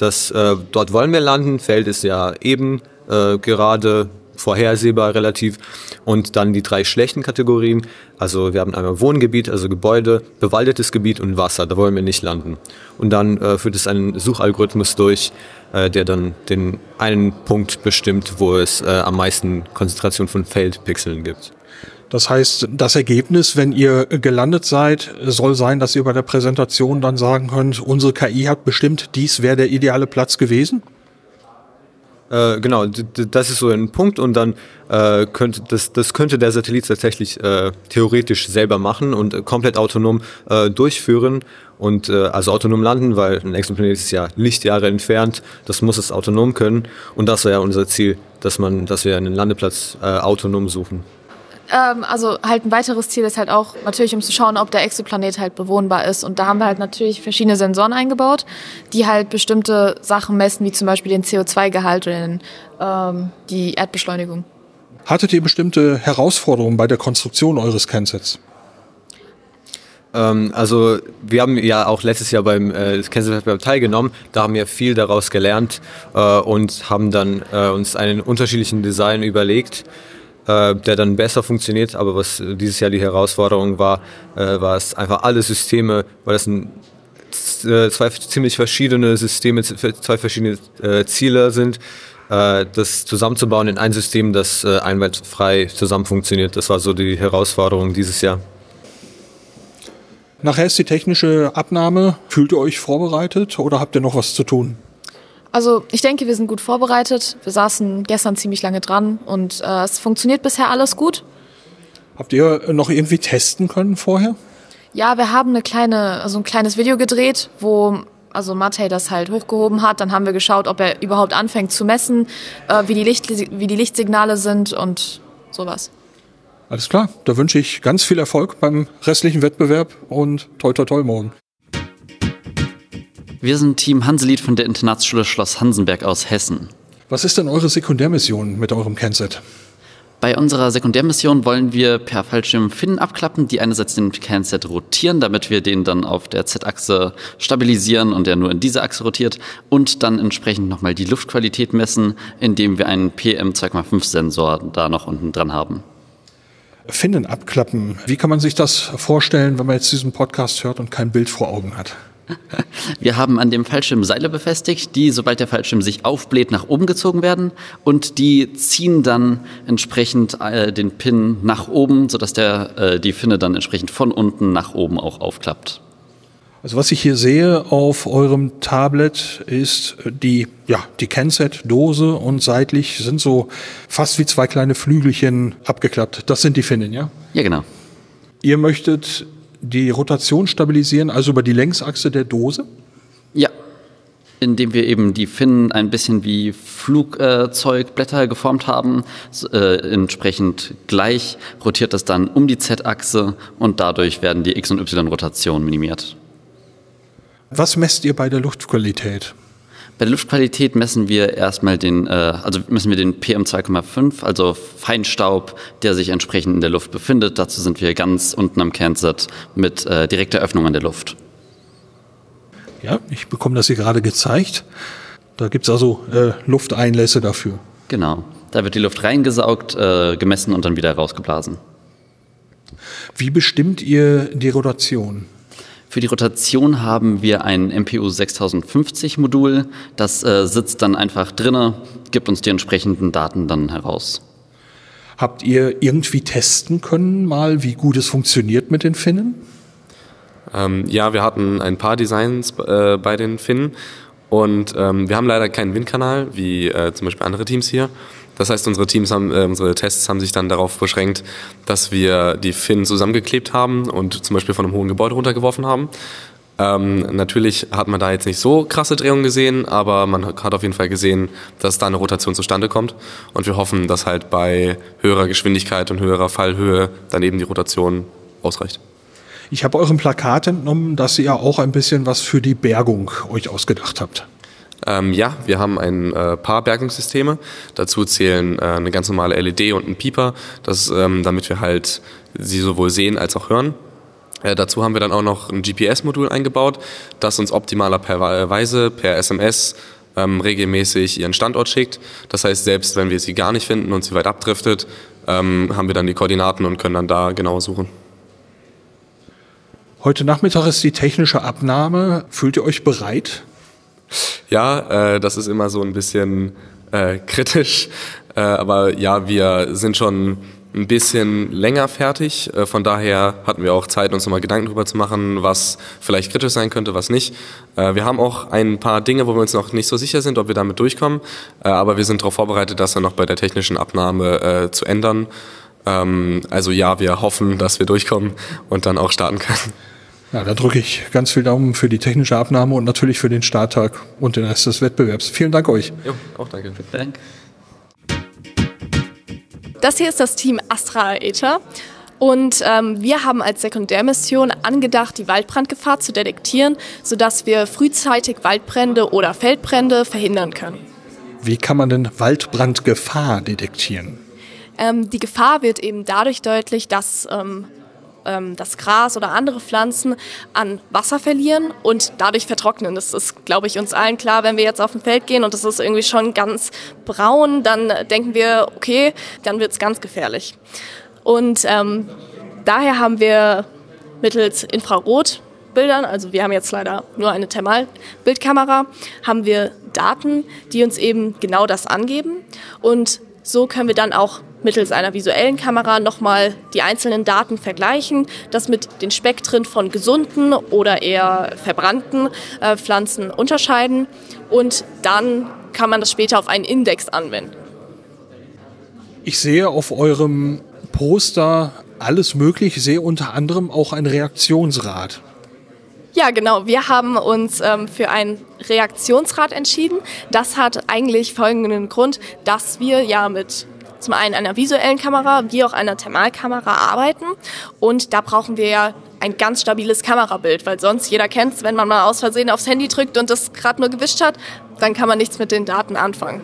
das, äh, dort wollen wir landen. Feld ist ja eben, äh, gerade, vorhersehbar relativ. Und dann die drei schlechten Kategorien. Also wir haben einmal Wohngebiet, also Gebäude, bewaldetes Gebiet und Wasser. Da wollen wir nicht landen. Und dann äh, führt es einen Suchalgorithmus durch, äh, der dann den einen Punkt bestimmt, wo es äh, am meisten Konzentration von Feldpixeln gibt. Das heißt, das Ergebnis, wenn ihr gelandet seid, soll sein, dass ihr bei der Präsentation dann sagen könnt, unsere KI hat bestimmt, dies wäre der ideale Platz gewesen? Äh, genau, das ist so ein Punkt und dann äh, könnte das, das könnte der Satellit tatsächlich äh, theoretisch selber machen und äh, komplett autonom äh, durchführen und äh, also autonom landen, weil ein Exoplanet ist ja Lichtjahre entfernt, das muss es autonom können und das wäre ja unser Ziel, dass man, dass wir einen Landeplatz autonom suchen. Ähm, also halt ein weiteres Ziel ist halt auch natürlich, um zu schauen, ob der Exoplanet halt bewohnbar ist. Und da haben wir halt natürlich verschiedene Sensoren eingebaut, die halt bestimmte Sachen messen, wie zum Beispiel den CO2-Gehalt oder den, ähm, die Erdbeschleunigung. Hattet ihr bestimmte Herausforderungen bei der Konstruktion eures Kensets? Ähm, also wir haben ja auch letztes Jahr beim äh, Kennzeitwettbewerb teilgenommen, da haben wir viel daraus gelernt äh, und haben dann äh, uns einen unterschiedlichen Design überlegt äh, der dann besser funktioniert. Aber was dieses Jahr die Herausforderung war, äh, war es einfach alle Systeme, weil das ein, äh, zwei ziemlich verschiedene Systeme, zwei verschiedene äh, Ziele sind, äh, das zusammenzubauen in ein System, das äh, einwandfrei zusammen funktioniert. Das war so die Herausforderung dieses Jahr. Nachher ist die technische Abnahme. Fühlt ihr euch vorbereitet oder habt ihr noch was zu tun? Also ich denke, wir sind gut vorbereitet. Wir saßen gestern ziemlich lange dran und äh, es funktioniert bisher alles gut. Habt ihr noch irgendwie testen können vorher? Ja, wir haben eine kleine, also ein kleines Video gedreht, wo also Matej das halt hochgehoben hat. Dann haben wir geschaut, ob er überhaupt anfängt zu messen, äh, wie, die Licht, wie die Lichtsignale sind und sowas. Alles klar, da wünsche ich ganz viel Erfolg beim restlichen Wettbewerb und toi toi toi morgen. Wir sind Team Hanselied von der Internatsschule Schloss Hansenberg aus Hessen. Was ist denn eure Sekundärmission mit eurem Kenset? Bei unserer Sekundärmission wollen wir per Fallschirm Finnen abklappen, die einerseits den Kernset rotieren, damit wir den dann auf der Z-Achse stabilisieren und der nur in diese Achse rotiert und dann entsprechend nochmal die Luftqualität messen, indem wir einen PM2,5-Sensor da noch unten dran haben. Finnen abklappen. Wie kann man sich das vorstellen, wenn man jetzt diesen Podcast hört und kein Bild vor Augen hat? Wir haben an dem Fallschirm Seile befestigt, die, sobald der Fallschirm sich aufbläht, nach oben gezogen werden und die ziehen dann entsprechend äh, den Pin nach oben, sodass der, äh, die Finne dann entsprechend von unten nach oben auch aufklappt. Also was ich hier sehe auf eurem Tablet ist die, ja, die Kenset-Dose und seitlich sind so fast wie zwei kleine Flügelchen abgeklappt. Das sind die Finnen, ja? Ja, genau. Ihr möchtet die Rotation stabilisieren, also über die Längsachse der Dose? Ja, indem wir eben die Finnen ein bisschen wie Flugzeugblätter geformt haben. Äh, entsprechend gleich rotiert das dann um die Z-Achse und dadurch werden die X- und Y-Rotationen minimiert. Was messt ihr bei der Luftqualität? Bei der Luftqualität messen wir erstmal den, äh, also messen wir den PM2,5, also Feinstaub, der sich entsprechend in der Luft befindet. Dazu sind wir ganz unten am Kernset mit äh, direkter Öffnung an der Luft. Ja, ich bekomme das hier gerade gezeigt. Da gibt es also äh, Lufteinlässe dafür. Genau. Da wird die Luft reingesaugt, äh, gemessen und dann wieder rausgeblasen. Wie bestimmt ihr die Rotation? Für die Rotation haben wir ein MPU 6050 Modul. Das äh, sitzt dann einfach drinne, gibt uns die entsprechenden Daten dann heraus. Habt ihr irgendwie testen können, mal wie gut es funktioniert mit den Finnen? Ähm, ja, wir hatten ein paar Designs äh, bei den Finnen und ähm, wir haben leider keinen Windkanal, wie äh, zum Beispiel andere Teams hier. Das heißt, unsere Teams haben, äh, unsere Tests haben sich dann darauf beschränkt, dass wir die Finnen zusammengeklebt haben und zum Beispiel von einem hohen Gebäude runtergeworfen haben. Ähm, natürlich hat man da jetzt nicht so krasse Drehungen gesehen, aber man hat auf jeden Fall gesehen, dass da eine Rotation zustande kommt. Und wir hoffen, dass halt bei höherer Geschwindigkeit und höherer Fallhöhe dann eben die Rotation ausreicht. Ich habe eurem Plakat entnommen, dass ihr auch ein bisschen was für die Bergung euch ausgedacht habt. Ähm, ja, wir haben ein äh, paar Bergungssysteme. Dazu zählen äh, eine ganz normale LED und ein Pieper, das, ähm, damit wir halt sie sowohl sehen als auch hören. Äh, dazu haben wir dann auch noch ein GPS-Modul eingebaut, das uns optimalerweise per SMS ähm, regelmäßig ihren Standort schickt. Das heißt, selbst wenn wir sie gar nicht finden und sie weit abdriftet, ähm, haben wir dann die Koordinaten und können dann da genau suchen. Heute Nachmittag ist die technische Abnahme. Fühlt ihr euch bereit? Ja, äh, das ist immer so ein bisschen äh, kritisch. Äh, aber ja, wir sind schon ein bisschen länger fertig. Äh, von daher hatten wir auch Zeit, uns nochmal Gedanken darüber zu machen, was vielleicht kritisch sein könnte, was nicht. Äh, wir haben auch ein paar Dinge, wo wir uns noch nicht so sicher sind, ob wir damit durchkommen. Äh, aber wir sind darauf vorbereitet, das dann noch bei der technischen Abnahme zu ändern. Ähm, also ja, wir hoffen, dass wir durchkommen und dann auch starten können. Ja, da drücke ich ganz viel Daumen für die technische Abnahme und natürlich für den Starttag und den Rest des Wettbewerbs. Vielen Dank euch. Jo, auch danke. Dank. Das hier ist das Team Astra Aether. Und ähm, wir haben als Sekundärmission angedacht, die Waldbrandgefahr zu detektieren, sodass wir frühzeitig Waldbrände oder Feldbrände verhindern können. Wie kann man denn Waldbrandgefahr detektieren? Ähm, die Gefahr wird eben dadurch deutlich, dass ähm, ähm, das Gras oder andere Pflanzen an Wasser verlieren und dadurch vertrocknen. Das ist, glaube ich, uns allen klar, wenn wir jetzt auf ein Feld gehen und das ist irgendwie schon ganz braun, dann denken wir, okay, dann wird es ganz gefährlich. Und ähm, daher haben wir mittels Infrarot Bildern, also wir haben jetzt leider nur eine Thermalbildkamera, haben wir Daten, die uns eben genau das angeben. Und so können wir dann auch mittels einer visuellen Kamera nochmal die einzelnen Daten vergleichen, das mit den Spektren von gesunden oder eher verbrannten äh, Pflanzen unterscheiden und dann kann man das später auf einen Index anwenden. Ich sehe auf eurem Poster alles möglich, ich sehe unter anderem auch ein Reaktionsrad. Ja, genau. Wir haben uns ähm, für ein Reaktionsrad entschieden. Das hat eigentlich folgenden Grund, dass wir ja mit zum einen einer visuellen Kamera wie auch einer Thermalkamera arbeiten. Und da brauchen wir ja ein ganz stabiles Kamerabild, weil sonst jeder kennt es, wenn man mal aus Versehen aufs Handy drückt und das gerade nur gewischt hat, dann kann man nichts mit den Daten anfangen.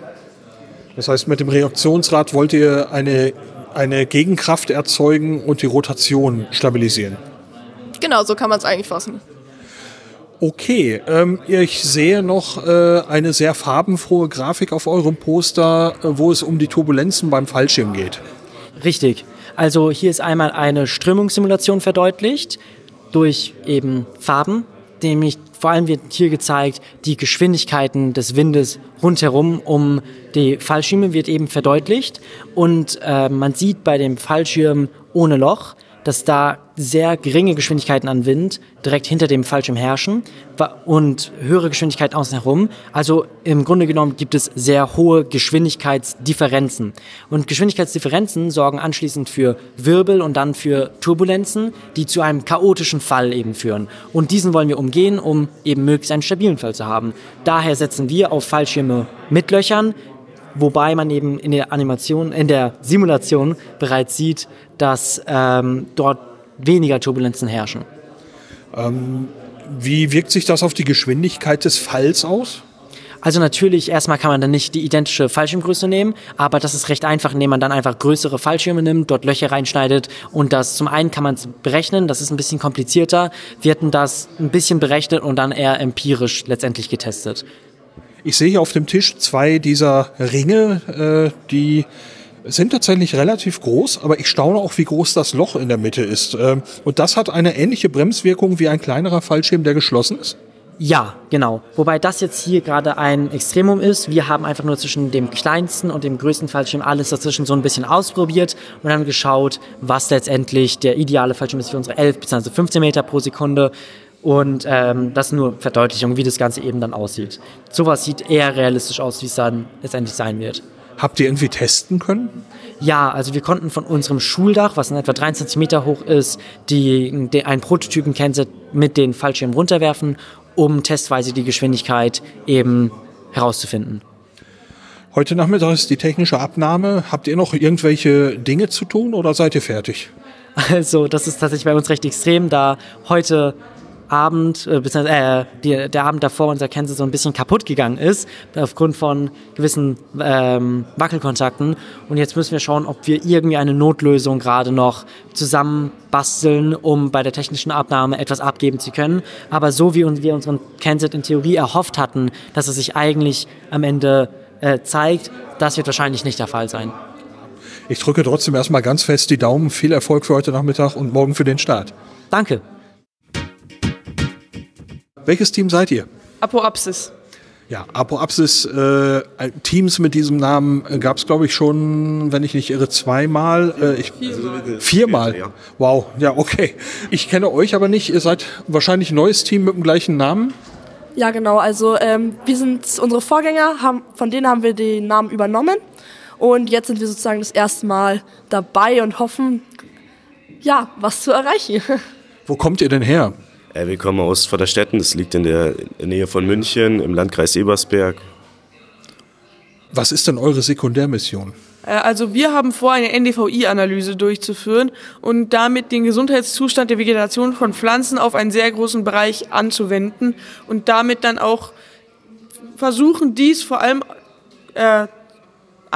Das heißt, mit dem Reaktionsrad wollt ihr eine, eine Gegenkraft erzeugen und die Rotation stabilisieren. Genau, so kann man es eigentlich fassen. Okay, ähm, ich sehe noch äh, eine sehr farbenfrohe Grafik auf eurem Poster, äh, wo es um die Turbulenzen beim Fallschirm geht. Richtig. Also hier ist einmal eine Strömungssimulation verdeutlicht durch eben Farben, nämlich vor allem wird hier gezeigt, die Geschwindigkeiten des Windes rundherum um die Fallschirme wird eben verdeutlicht und äh, man sieht bei dem Fallschirm ohne Loch, dass da sehr geringe Geschwindigkeiten an Wind direkt hinter dem Fallschirm herrschen und höhere Geschwindigkeiten außen herum. Also im Grunde genommen gibt es sehr hohe Geschwindigkeitsdifferenzen. Und Geschwindigkeitsdifferenzen sorgen anschließend für Wirbel und dann für Turbulenzen, die zu einem chaotischen Fall eben führen. Und diesen wollen wir umgehen, um eben möglichst einen stabilen Fall zu haben. Daher setzen wir auf Fallschirme mit Löchern, wobei man eben in der Animation, in der Simulation bereits sieht, dass ähm, dort weniger Turbulenzen herrschen. Ähm, wie wirkt sich das auf die Geschwindigkeit des Falls aus? Also natürlich, erstmal kann man dann nicht die identische Fallschirmgröße nehmen, aber das ist recht einfach, indem man dann einfach größere Fallschirme nimmt, dort Löcher reinschneidet und das zum einen kann man es berechnen, das ist ein bisschen komplizierter. Wir hatten das ein bisschen berechnet und dann eher empirisch letztendlich getestet. Ich sehe hier auf dem Tisch zwei dieser Ringe, äh, die sind tatsächlich relativ groß, aber ich staune auch, wie groß das Loch in der Mitte ist. Ähm, und das hat eine ähnliche Bremswirkung wie ein kleinerer Fallschirm, der geschlossen ist? Ja, genau. Wobei das jetzt hier gerade ein Extremum ist. Wir haben einfach nur zwischen dem kleinsten und dem größten Fallschirm alles dazwischen so ein bisschen ausprobiert und haben geschaut, was letztendlich der ideale Fallschirm ist für unsere 11 bzw. 15 Meter pro Sekunde. Und ähm, das nur Verdeutlichung, wie das Ganze eben dann aussieht. Sowas sieht eher realistisch aus, wie es dann letztendlich sein wird. Habt ihr irgendwie testen können? Ja, also wir konnten von unserem Schuldach, was in etwa 23 Meter hoch ist, die, die einen Prototypen-Kenset mit den Fallschirmen runterwerfen, um testweise die Geschwindigkeit eben herauszufinden. Heute Nachmittag ist die technische Abnahme. Habt ihr noch irgendwelche Dinge zu tun oder seid ihr fertig? Also, das ist tatsächlich bei uns recht extrem, da heute Abend, äh, äh, die, der Abend davor unser Kense so ein bisschen kaputt gegangen ist, aufgrund von gewissen ähm, Wackelkontakten. Und jetzt müssen wir schauen, ob wir irgendwie eine Notlösung gerade noch zusammenbasteln, um bei der technischen Abnahme etwas abgeben zu können. Aber so wie wir unseren Kenset in Theorie erhofft hatten, dass es sich eigentlich am Ende äh, zeigt, das wird wahrscheinlich nicht der Fall sein. Ich drücke trotzdem erstmal ganz fest die Daumen. Viel Erfolg für heute Nachmittag und morgen für den Start. Danke. Welches Team seid ihr? Apoapsis. Ja, Apoapsis, äh, Teams mit diesem Namen äh, gab es, glaube ich, schon, wenn ich nicht irre, zweimal. Äh, ich, viermal. Viermal. Wow, ja, okay. Ich kenne euch aber nicht. Ihr seid wahrscheinlich ein neues Team mit dem gleichen Namen. Ja, genau. Also ähm, wir sind unsere Vorgänger, haben, von denen haben wir den Namen übernommen. Und jetzt sind wir sozusagen das erste Mal dabei und hoffen, ja, was zu erreichen. Wo kommt ihr denn her? Äh, wir kommen aus Vorderstetten, das liegt in der Nähe von München im Landkreis Ebersberg. Was ist denn eure Sekundärmission? Äh, also wir haben vor, eine NDVI-Analyse durchzuführen und damit den Gesundheitszustand der Vegetation von Pflanzen auf einen sehr großen Bereich anzuwenden und damit dann auch versuchen, dies vor allem äh,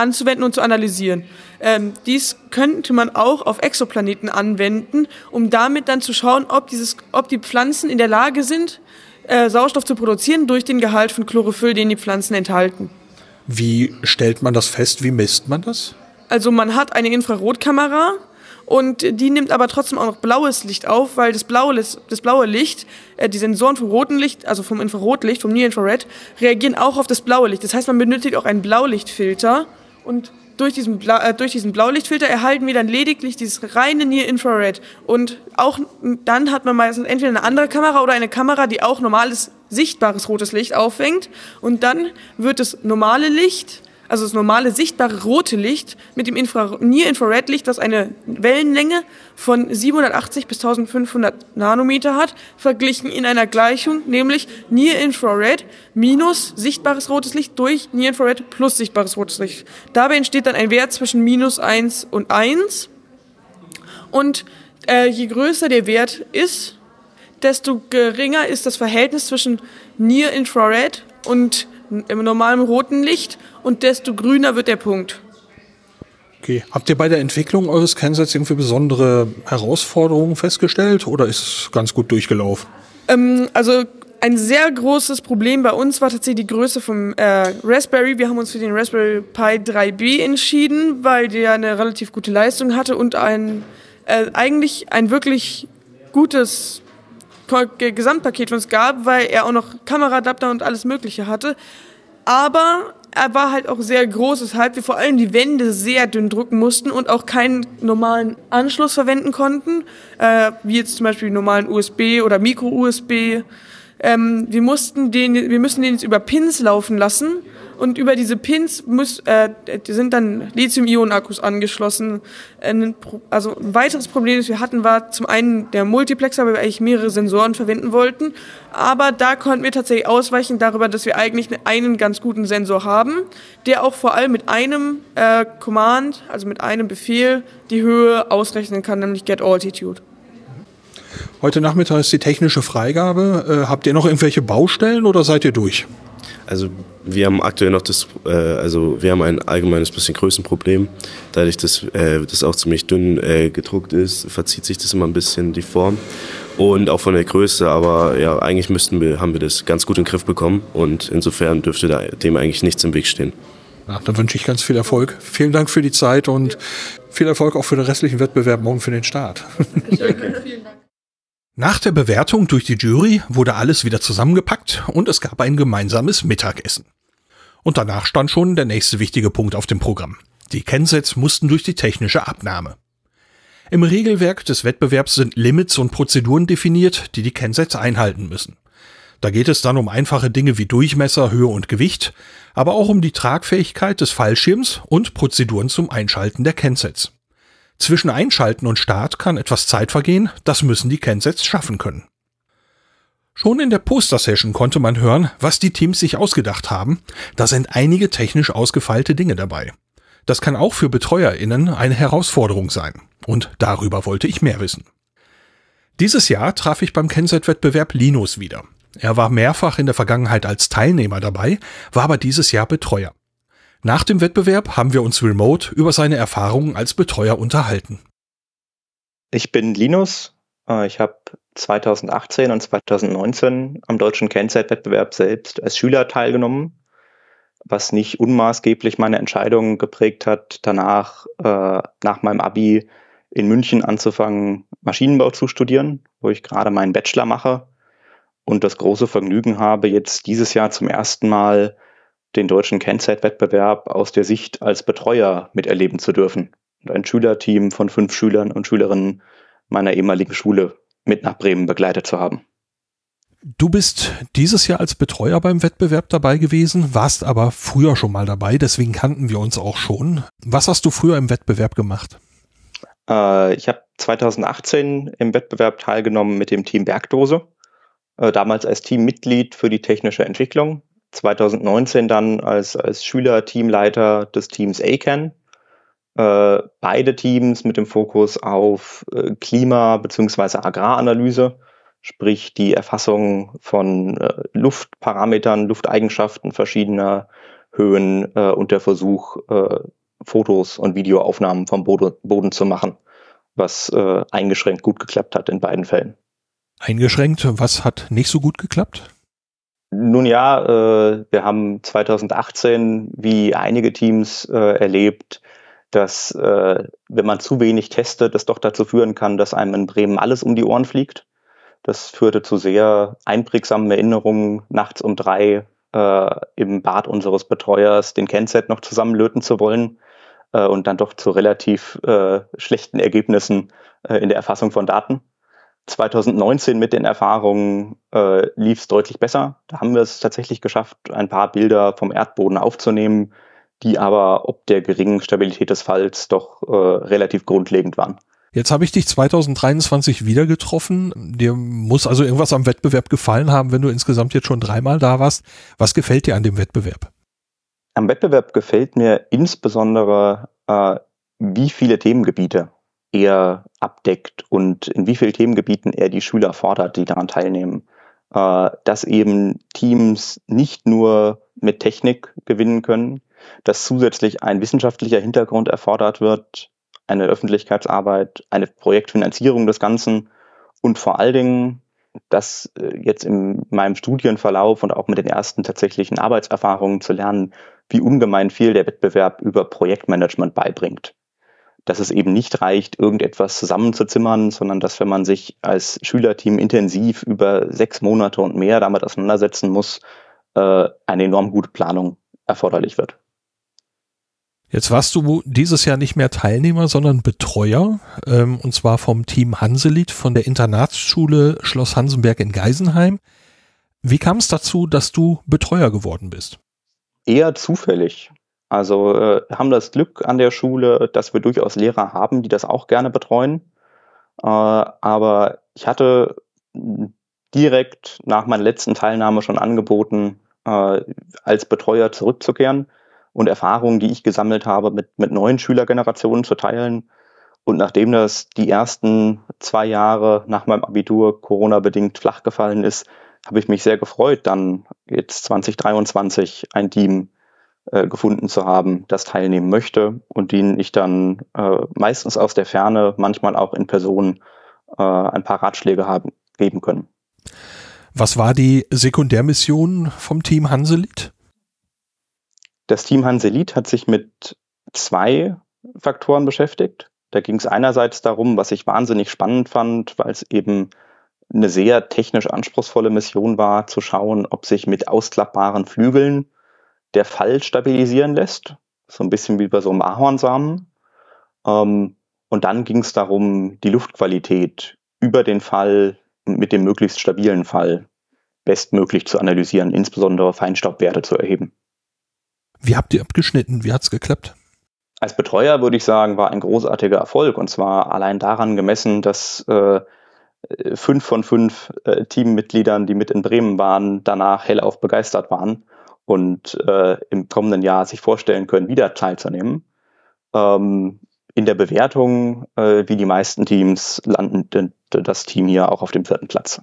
anzuwenden und zu analysieren. Ähm, dies könnte man auch auf Exoplaneten anwenden, um damit dann zu schauen, ob, dieses, ob die Pflanzen in der Lage sind, äh, Sauerstoff zu produzieren durch den Gehalt von Chlorophyll, den die Pflanzen enthalten. Wie stellt man das fest? Wie misst man das? Also man hat eine Infrarotkamera und die nimmt aber trotzdem auch noch blaues Licht auf, weil das blaue, das blaue Licht, äh, die Sensoren vom roten Licht, also vom Infrarotlicht, vom Near Infrared, reagieren auch auf das blaue Licht. Das heißt, man benötigt auch einen Blaulichtfilter und durch diesen, Bla äh, durch diesen Blaulichtfilter erhalten wir dann lediglich dieses reine Near Infrared. Und auch dann hat man meistens entweder eine andere Kamera oder eine Kamera, die auch normales, sichtbares rotes Licht auffängt. Und dann wird das normale Licht also das normale sichtbare rote Licht mit dem Infra Near-Infrared-Licht, das eine Wellenlänge von 780 bis 1500 Nanometer hat, verglichen in einer Gleichung, nämlich Near-Infrared minus sichtbares rotes Licht durch Near-Infrared plus sichtbares rotes Licht. Dabei entsteht dann ein Wert zwischen minus 1 und 1. Und äh, je größer der Wert ist, desto geringer ist das Verhältnis zwischen Near-Infrared und im normalen roten Licht und desto grüner wird der Punkt. Okay. Habt ihr bei der Entwicklung eures Kennsets irgendwie besondere Herausforderungen festgestellt oder ist es ganz gut durchgelaufen? Ähm, also ein sehr großes Problem bei uns war tatsächlich die Größe vom äh, Raspberry. Wir haben uns für den Raspberry Pi 3B entschieden, weil der eine relativ gute Leistung hatte und ein äh, eigentlich ein wirklich gutes Gesamtpaket für uns gab, weil er auch noch Kameraadapter und alles Mögliche hatte. Aber er war halt auch sehr groß, weshalb wir vor allem die Wände sehr dünn drucken mussten und auch keinen normalen Anschluss verwenden konnten, äh, wie jetzt zum Beispiel normalen USB oder Micro-USB. Ähm, wir mussten den, wir müssen den jetzt über Pins laufen lassen und über diese Pins muss, äh, sind dann Lithium-Ionen-Akkus angeschlossen. Also ein weiteres Problem, das wir hatten, war zum einen der Multiplexer, weil wir eigentlich mehrere Sensoren verwenden wollten. Aber da konnten wir tatsächlich ausweichen darüber, dass wir eigentlich einen ganz guten Sensor haben, der auch vor allem mit einem äh, Command, also mit einem Befehl, die Höhe ausrechnen kann, nämlich Get Altitude. Heute Nachmittag ist die technische Freigabe. Äh, habt ihr noch irgendwelche Baustellen oder seid ihr durch? Also wir haben aktuell noch das, äh, also wir haben ein allgemeines bisschen Größenproblem. Dadurch, dass äh, das auch ziemlich dünn äh, gedruckt ist, verzieht sich das immer ein bisschen die Form und auch von der Größe. Aber ja, eigentlich müssten wir, haben wir das ganz gut in den Griff bekommen und insofern dürfte da dem eigentlich nichts im Weg stehen. Ja, dann wünsche ich ganz viel Erfolg. Vielen Dank für die Zeit und viel Erfolg auch für den restlichen Wettbewerb morgen für den Start. Danke. Nach der Bewertung durch die Jury wurde alles wieder zusammengepackt und es gab ein gemeinsames Mittagessen. Und danach stand schon der nächste wichtige Punkt auf dem Programm. Die Kennsets mussten durch die technische Abnahme. Im Regelwerk des Wettbewerbs sind Limits und Prozeduren definiert, die die Kennsets einhalten müssen. Da geht es dann um einfache Dinge wie Durchmesser, Höhe und Gewicht, aber auch um die Tragfähigkeit des Fallschirms und Prozeduren zum Einschalten der Kensets. Zwischen Einschalten und Start kann etwas Zeit vergehen, das müssen die Kensets schaffen können. Schon in der Poster-Session konnte man hören, was die Teams sich ausgedacht haben. Da sind einige technisch ausgefeilte Dinge dabei. Das kann auch für BetreuerInnen eine Herausforderung sein. Und darüber wollte ich mehr wissen. Dieses Jahr traf ich beim Kenset-Wettbewerb Linus wieder. Er war mehrfach in der Vergangenheit als Teilnehmer dabei, war aber dieses Jahr Betreuer. Nach dem Wettbewerb haben wir uns remote über seine Erfahrungen als Betreuer unterhalten. Ich bin Linus. Äh, ich habe 2018 und 2019 am deutschen Kennzeit-Wettbewerb selbst als Schüler teilgenommen, was nicht unmaßgeblich meine Entscheidung geprägt hat, danach äh, nach meinem Abi in München anzufangen, Maschinenbau zu studieren, wo ich gerade meinen Bachelor mache und das große Vergnügen habe, jetzt dieses Jahr zum ersten Mal den deutschen Kennzeitwettbewerb aus der Sicht als Betreuer miterleben zu dürfen und ein Schülerteam von fünf Schülern und Schülerinnen meiner ehemaligen Schule mit nach Bremen begleitet zu haben. Du bist dieses Jahr als Betreuer beim Wettbewerb dabei gewesen, warst aber früher schon mal dabei, deswegen kannten wir uns auch schon. Was hast du früher im Wettbewerb gemacht? Äh, ich habe 2018 im Wettbewerb teilgenommen mit dem Team Bergdose, äh, damals als Teammitglied für die technische Entwicklung 2019 dann als, als Schüler-Teamleiter des Teams ACAN. Äh, beide Teams mit dem Fokus auf äh, Klima- bzw. Agraranalyse, sprich die Erfassung von äh, Luftparametern, Lufteigenschaften verschiedener Höhen äh, und der Versuch, äh, Fotos und Videoaufnahmen vom Boden, Boden zu machen, was äh, eingeschränkt gut geklappt hat in beiden Fällen. Eingeschränkt, was hat nicht so gut geklappt? Nun ja, äh, wir haben 2018 wie einige Teams äh, erlebt, dass äh, wenn man zu wenig testet, das doch dazu führen kann, dass einem in Bremen alles um die Ohren fliegt. Das führte zu sehr einprägsamen Erinnerungen, nachts um drei äh, im Bad unseres Betreuers den Kennset noch zusammenlöten zu wollen äh, und dann doch zu relativ äh, schlechten Ergebnissen in der Erfassung von Daten. 2019 mit den Erfahrungen äh, lief es deutlich besser. Da haben wir es tatsächlich geschafft, ein paar Bilder vom Erdboden aufzunehmen, die aber ob der geringen Stabilität des Falls doch äh, relativ grundlegend waren. Jetzt habe ich dich 2023 wieder getroffen. Dir muss also irgendwas am Wettbewerb gefallen haben, wenn du insgesamt jetzt schon dreimal da warst. Was gefällt dir an dem Wettbewerb? Am Wettbewerb gefällt mir insbesondere, äh, wie viele Themengebiete er abdeckt und in wie vielen Themengebieten er die Schüler fordert, die daran teilnehmen. Äh, dass eben Teams nicht nur mit Technik gewinnen können, dass zusätzlich ein wissenschaftlicher Hintergrund erfordert wird, eine Öffentlichkeitsarbeit, eine Projektfinanzierung des Ganzen und vor allen Dingen, dass äh, jetzt in meinem Studienverlauf und auch mit den ersten tatsächlichen Arbeitserfahrungen zu lernen, wie ungemein viel der Wettbewerb über Projektmanagement beibringt dass es eben nicht reicht, irgendetwas zusammenzuzimmern, sondern dass wenn man sich als Schülerteam intensiv über sechs Monate und mehr damit auseinandersetzen muss, äh, eine enorm gute Planung erforderlich wird. Jetzt warst du dieses Jahr nicht mehr Teilnehmer, sondern Betreuer, ähm, und zwar vom Team Hanselied von der Internatsschule Schloss Hansenberg in Geisenheim. Wie kam es dazu, dass du Betreuer geworden bist? Eher zufällig. Also äh, haben das Glück an der Schule, dass wir durchaus Lehrer haben, die das auch gerne betreuen. Äh, aber ich hatte direkt nach meiner letzten Teilnahme schon angeboten, äh, als Betreuer zurückzukehren und Erfahrungen, die ich gesammelt habe, mit, mit neuen Schülergenerationen zu teilen. Und nachdem das die ersten zwei Jahre nach meinem Abitur Corona-bedingt flach gefallen ist, habe ich mich sehr gefreut, dann jetzt 2023 ein Team äh, gefunden zu haben, das teilnehmen möchte und denen ich dann äh, meistens aus der Ferne, manchmal auch in Person äh, ein paar Ratschläge haben, geben können. Was war die Sekundärmission vom Team Hanselit? Das Team Hanselit hat sich mit zwei Faktoren beschäftigt. Da ging es einerseits darum, was ich wahnsinnig spannend fand, weil es eben eine sehr technisch anspruchsvolle Mission war, zu schauen, ob sich mit ausklappbaren Flügeln der Fall stabilisieren lässt. So ein bisschen wie bei so einem Ahornsamen. Ähm, und dann ging es darum, die Luftqualität über den Fall mit dem möglichst stabilen Fall bestmöglich zu analysieren, insbesondere Feinstaubwerte zu erheben. Wie habt ihr abgeschnitten? Wie hat's geklappt? Als Betreuer würde ich sagen, war ein großartiger Erfolg und zwar allein daran gemessen, dass äh, fünf von fünf äh, Teammitgliedern, die mit in Bremen waren, danach hellauf begeistert waren und äh, im kommenden Jahr sich vorstellen können, wieder teilzunehmen. Ähm, in der Bewertung, äh, wie die meisten Teams, landet das Team hier auch auf dem vierten Platz.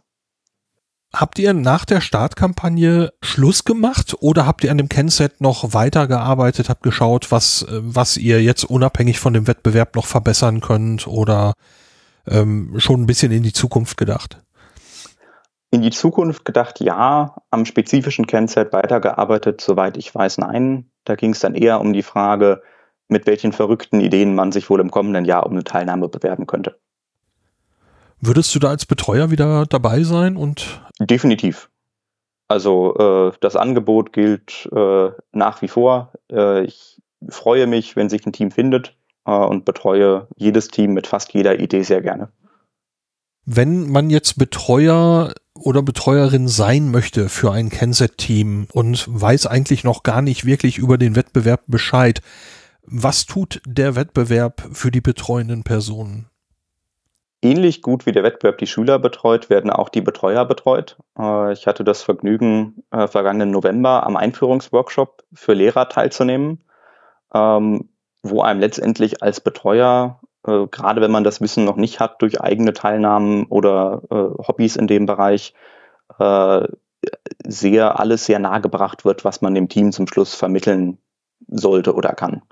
Habt ihr nach der Startkampagne Schluss gemacht oder habt ihr an dem Kenset noch weitergearbeitet, habt geschaut, was, was ihr jetzt unabhängig von dem Wettbewerb noch verbessern könnt oder ähm, schon ein bisschen in die Zukunft gedacht? In die Zukunft gedacht, ja. Am spezifischen Kennzeit weitergearbeitet, soweit ich weiß, nein. Da ging es dann eher um die Frage, mit welchen verrückten Ideen man sich wohl im kommenden Jahr um eine Teilnahme bewerben könnte. Würdest du da als Betreuer wieder dabei sein und? Definitiv. Also äh, das Angebot gilt äh, nach wie vor. Äh, ich freue mich, wenn sich ein Team findet äh, und betreue jedes Team mit fast jeder Idee sehr gerne. Wenn man jetzt Betreuer oder Betreuerin sein möchte für ein Kenset-Team und weiß eigentlich noch gar nicht wirklich über den Wettbewerb Bescheid, was tut der Wettbewerb für die betreuenden Personen? Ähnlich gut wie der Wettbewerb die Schüler betreut, werden auch die Betreuer betreut. Äh, ich hatte das Vergnügen, äh, vergangenen November am Einführungsworkshop für Lehrer teilzunehmen, ähm, wo einem letztendlich als Betreuer äh, gerade wenn man das Wissen noch nicht hat durch eigene Teilnahmen oder äh, Hobbys in dem Bereich, äh, sehr alles sehr nahe gebracht wird, was man dem Team zum Schluss vermitteln sollte oder kann.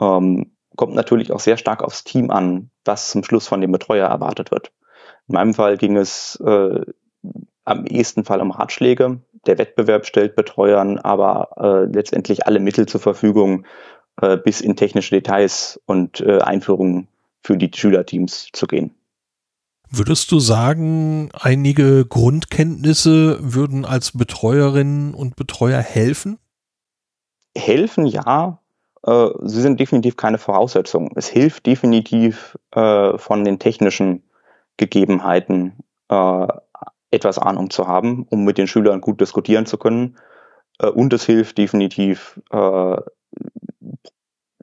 Ähm, kommt natürlich auch sehr stark aufs Team an, was zum Schluss von dem Betreuer erwartet wird. In meinem Fall ging es äh, am ehesten Fall um Ratschläge. Der Wettbewerb stellt Betreuern aber äh, letztendlich alle Mittel zur Verfügung, äh, bis in technische Details und äh, Einführungen für die Schülerteams zu gehen. Würdest du sagen, einige Grundkenntnisse würden als Betreuerinnen und Betreuer helfen? Helfen ja, äh, sie sind definitiv keine Voraussetzung. Es hilft definitiv äh, von den technischen Gegebenheiten äh, etwas Ahnung zu haben, um mit den Schülern gut diskutieren zu können. Äh, und es hilft definitiv äh,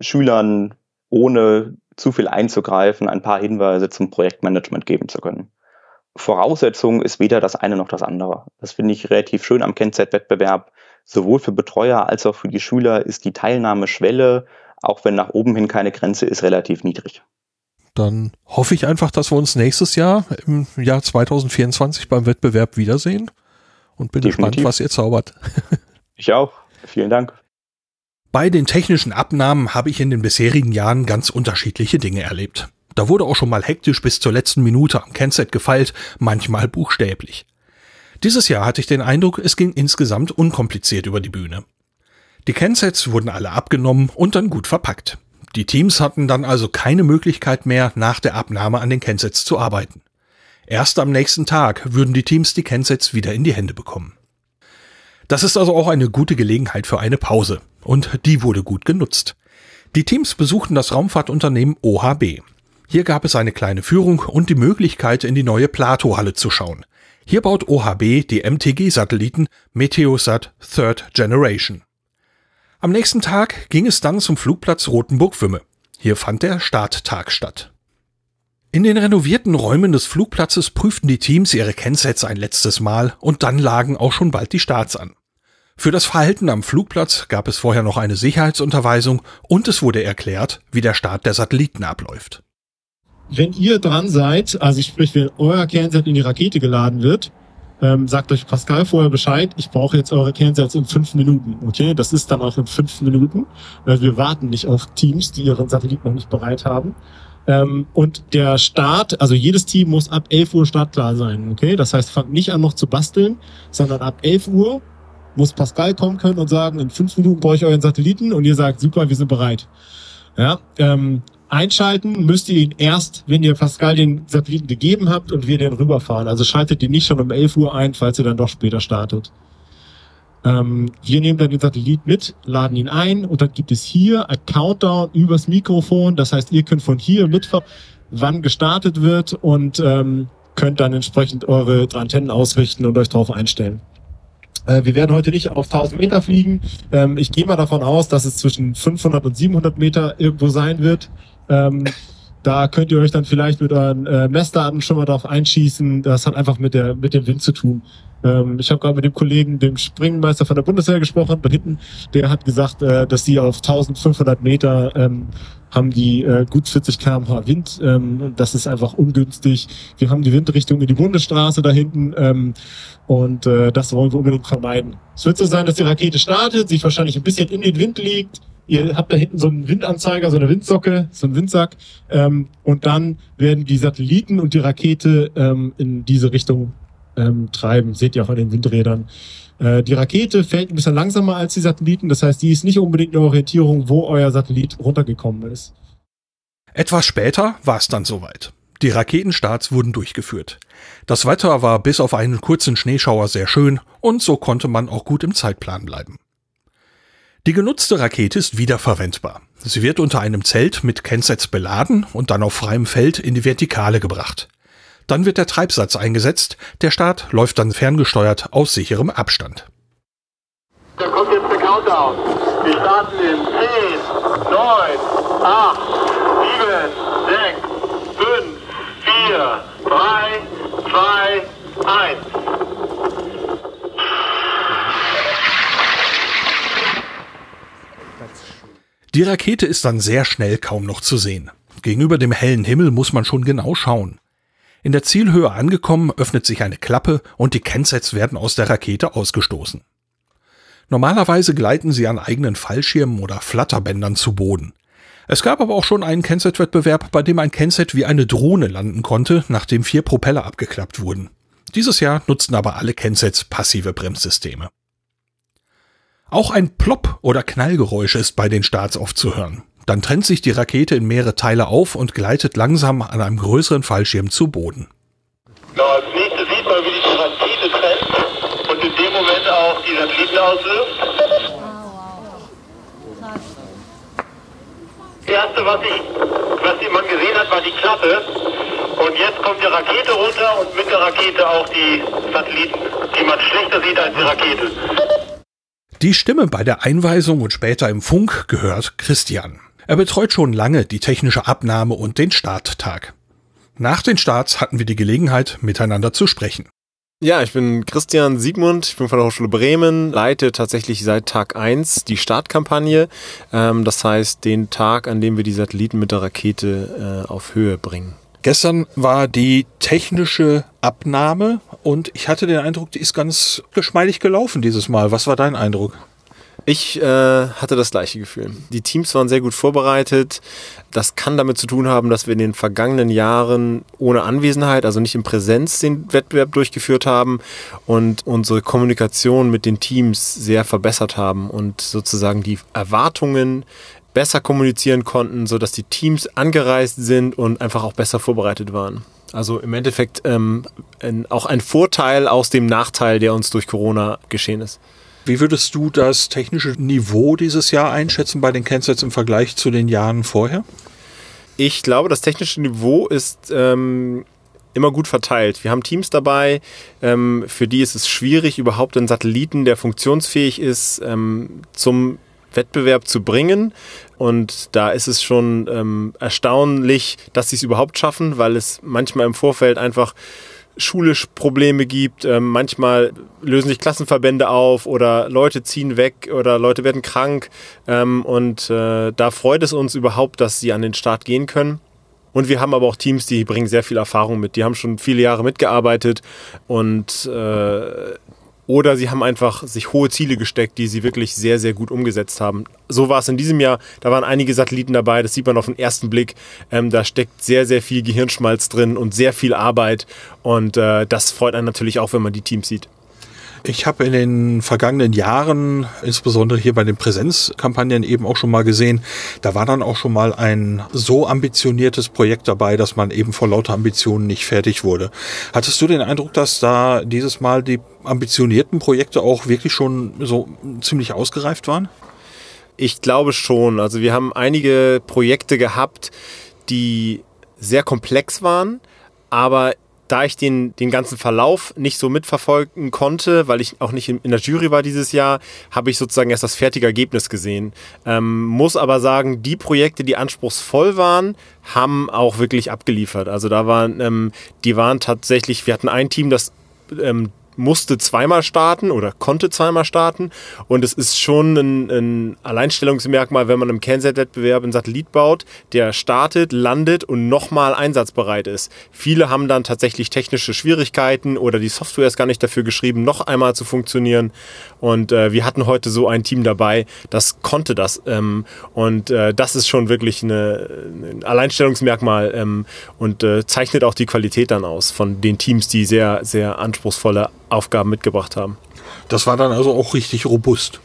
Schülern ohne zu viel einzugreifen, ein paar Hinweise zum Projektmanagement geben zu können. Voraussetzung ist weder das eine noch das andere. Das finde ich relativ schön am Kennzeitwettbewerb. Sowohl für Betreuer als auch für die Schüler ist die Teilnahmeschwelle, auch wenn nach oben hin keine Grenze ist, relativ niedrig. Dann hoffe ich einfach, dass wir uns nächstes Jahr im Jahr 2024 beim Wettbewerb wiedersehen und bin Definitiv. gespannt, was ihr zaubert. ich auch. Vielen Dank. Bei den technischen Abnahmen habe ich in den bisherigen Jahren ganz unterschiedliche Dinge erlebt. Da wurde auch schon mal hektisch bis zur letzten Minute am Kenset gefeilt, manchmal buchstäblich. Dieses Jahr hatte ich den Eindruck, es ging insgesamt unkompliziert über die Bühne. Die Kensets wurden alle abgenommen und dann gut verpackt. Die Teams hatten dann also keine Möglichkeit mehr, nach der Abnahme an den Kensets zu arbeiten. Erst am nächsten Tag würden die Teams die Kensets wieder in die Hände bekommen. Das ist also auch eine gute Gelegenheit für eine Pause. Und die wurde gut genutzt. Die Teams besuchten das Raumfahrtunternehmen OHB. Hier gab es eine kleine Führung und die Möglichkeit, in die neue Plato-Halle zu schauen. Hier baut OHB die MTG-Satelliten Meteosat Third Generation. Am nächsten Tag ging es dann zum Flugplatz Rothenburg-Wümme. Hier fand der Starttag statt. In den renovierten Räumen des Flugplatzes prüften die Teams ihre Kensets ein letztes Mal und dann lagen auch schon bald die Starts an. Für das Verhalten am Flugplatz gab es vorher noch eine Sicherheitsunterweisung und es wurde erklärt, wie der Start der Satelliten abläuft. Wenn ihr dran seid, also sprich, wenn euer Kernset in die Rakete geladen wird, ähm, sagt euch Pascal vorher Bescheid, ich brauche jetzt eure Kernsets in fünf Minuten. Okay, das ist dann auch in fünf Minuten. weil Wir warten nicht auf Teams, die ihren Satelliten noch nicht bereit haben. Ähm, und der Start, also jedes Team muss ab 11 Uhr startklar sein. Okay, das heißt, fangt nicht an noch zu basteln, sondern ab 11 Uhr muss Pascal kommen können und sagen, in fünf Minuten brauche ich euren Satelliten und ihr sagt, super, wir sind bereit. Ja, ähm, einschalten müsst ihr ihn erst, wenn ihr Pascal den Satelliten gegeben habt und wir den rüberfahren. Also schaltet ihn nicht schon um 11 Uhr ein, falls ihr dann doch später startet. Ähm, wir nehmen dann den Satellit mit, laden ihn ein und dann gibt es hier ein Countdown übers Mikrofon. Das heißt, ihr könnt von hier mitfahren, wann gestartet wird und ähm, könnt dann entsprechend eure Antennen ausrichten und euch darauf einstellen. Äh, wir werden heute nicht auf 1000 Meter fliegen. Ähm, ich gehe mal davon aus, dass es zwischen 500 und 700 Meter irgendwo sein wird. Ähm, da könnt ihr euch dann vielleicht mit euren äh, Messdaten schon mal drauf einschießen. Das hat einfach mit der mit dem Wind zu tun. Ähm, ich habe gerade mit dem Kollegen, dem Springmeister von der Bundeswehr gesprochen, da hinten. Der hat gesagt, äh, dass sie auf 1500 Meter ähm, haben die äh, gut 40 km/h Wind. Ähm, das ist einfach ungünstig. Wir haben die Windrichtung in die Bundesstraße da hinten ähm, und äh, das wollen wir unbedingt vermeiden. Es wird so sein, dass die Rakete startet, sich wahrscheinlich ein bisschen in den Wind liegt. Ihr habt da hinten so einen Windanzeiger, so eine Windsocke, so einen Windsack. Ähm, und dann werden die Satelliten und die Rakete ähm, in diese Richtung ähm, treiben. Seht ihr auch an den Windrädern. Äh, die Rakete fällt ein bisschen langsamer als die Satelliten. Das heißt, die ist nicht unbedingt eine Orientierung, wo euer Satellit runtergekommen ist. Etwas später war es dann soweit. Die Raketenstarts wurden durchgeführt. Das Wetter war bis auf einen kurzen Schneeschauer sehr schön und so konnte man auch gut im Zeitplan bleiben. Die genutzte Rakete ist wiederverwendbar. Sie wird unter einem Zelt mit Kensets beladen und dann auf freiem Feld in die Vertikale gebracht. Dann wird der Treibsatz eingesetzt. Der Start läuft dann ferngesteuert aus sicherem Abstand. Da kommt jetzt der Countdown. Wir starten in 10, 9, 8, 7, 6, 5, 4, 3, 2, 1. Die Rakete ist dann sehr schnell kaum noch zu sehen. Gegenüber dem hellen Himmel muss man schon genau schauen. In der Zielhöhe angekommen, öffnet sich eine Klappe und die Kensets werden aus der Rakete ausgestoßen. Normalerweise gleiten sie an eigenen Fallschirmen oder Flatterbändern zu Boden. Es gab aber auch schon einen Kenset-Wettbewerb, bei dem ein Kenset wie eine Drohne landen konnte, nachdem vier Propeller abgeklappt wurden. Dieses Jahr nutzten aber alle Kensets passive Bremssysteme. Auch ein Plopp oder Knallgeräusch ist bei den Starts oft zu hören. Dann trennt sich die Rakete in mehrere Teile auf und gleitet langsam an einem größeren Fallschirm zu Boden. Genau, als nächstes sieht man, wie die Rakete trennt und in dem Moment auch die Satelliten auslöst. Das erste, was, ich, was man gesehen hat, war die Klappe. Und jetzt kommt die Rakete runter und mit der Rakete auch die Satelliten, die man schlechter sieht als die Rakete. Die Stimme bei der Einweisung und später im Funk gehört Christian. Er betreut schon lange die technische Abnahme und den Starttag. Nach den Starts hatten wir die Gelegenheit, miteinander zu sprechen. Ja, ich bin Christian Siegmund, ich bin von der Hochschule Bremen, leite tatsächlich seit Tag 1 die Startkampagne. Ähm, das heißt, den Tag, an dem wir die Satelliten mit der Rakete äh, auf Höhe bringen. Gestern war die technische Abnahme und ich hatte den Eindruck, die ist ganz geschmeidig gelaufen dieses Mal. Was war dein Eindruck? Ich äh, hatte das gleiche Gefühl. Die Teams waren sehr gut vorbereitet. Das kann damit zu tun haben, dass wir in den vergangenen Jahren ohne Anwesenheit, also nicht in Präsenz, den Wettbewerb durchgeführt haben und unsere Kommunikation mit den Teams sehr verbessert haben und sozusagen die Erwartungen besser kommunizieren konnten, sodass die Teams angereist sind und einfach auch besser vorbereitet waren. Also im Endeffekt ähm, ein, auch ein Vorteil aus dem Nachteil, der uns durch Corona geschehen ist. Wie würdest du das technische Niveau dieses Jahr einschätzen bei den Cansets im Vergleich zu den Jahren vorher? Ich glaube, das technische Niveau ist ähm, immer gut verteilt. Wir haben Teams dabei, ähm, für die ist es schwierig, überhaupt einen Satelliten, der funktionsfähig ist, ähm, zum Wettbewerb zu bringen. Und da ist es schon ähm, erstaunlich, dass sie es überhaupt schaffen, weil es manchmal im Vorfeld einfach schulisch Probleme gibt. Ähm, manchmal lösen sich Klassenverbände auf oder Leute ziehen weg oder Leute werden krank. Ähm, und äh, da freut es uns überhaupt, dass sie an den Start gehen können. Und wir haben aber auch Teams, die bringen sehr viel Erfahrung mit. Die haben schon viele Jahre mitgearbeitet und äh, oder sie haben einfach sich hohe Ziele gesteckt, die sie wirklich sehr, sehr gut umgesetzt haben. So war es in diesem Jahr. Da waren einige Satelliten dabei, das sieht man auf den ersten Blick. Ähm, da steckt sehr, sehr viel Gehirnschmalz drin und sehr viel Arbeit. Und äh, das freut einen natürlich auch, wenn man die Teams sieht. Ich habe in den vergangenen Jahren, insbesondere hier bei den Präsenzkampagnen eben auch schon mal gesehen, da war dann auch schon mal ein so ambitioniertes Projekt dabei, dass man eben vor lauter Ambitionen nicht fertig wurde. Hattest du den Eindruck, dass da dieses Mal die ambitionierten Projekte auch wirklich schon so ziemlich ausgereift waren? Ich glaube schon. Also wir haben einige Projekte gehabt, die sehr komplex waren, aber da ich den, den ganzen Verlauf nicht so mitverfolgen konnte, weil ich auch nicht in, der Jury war dieses Jahr, habe ich sozusagen erst das fertige Ergebnis gesehen. Ähm, muss aber sagen, die Projekte, die anspruchsvoll waren, haben auch wirklich abgeliefert. Also da waren, ähm, die waren tatsächlich, wir hatten ein Team, das ähm, musste zweimal starten oder konnte zweimal starten. Und es ist schon ein, ein Alleinstellungsmerkmal, wenn man im CanSat-Wettbewerb einen Satellit baut, der startet, landet und nochmal einsatzbereit ist. Viele haben dann tatsächlich technische Schwierigkeiten oder die Software ist gar nicht dafür geschrieben, noch einmal zu funktionieren. Und äh, wir hatten heute so ein Team dabei, das konnte das. Ähm, und äh, das ist schon wirklich eine, ein Alleinstellungsmerkmal ähm, und äh, zeichnet auch die Qualität dann aus von den Teams, die sehr, sehr anspruchsvolle Aufgaben mitgebracht haben. Das war dann also auch richtig robust.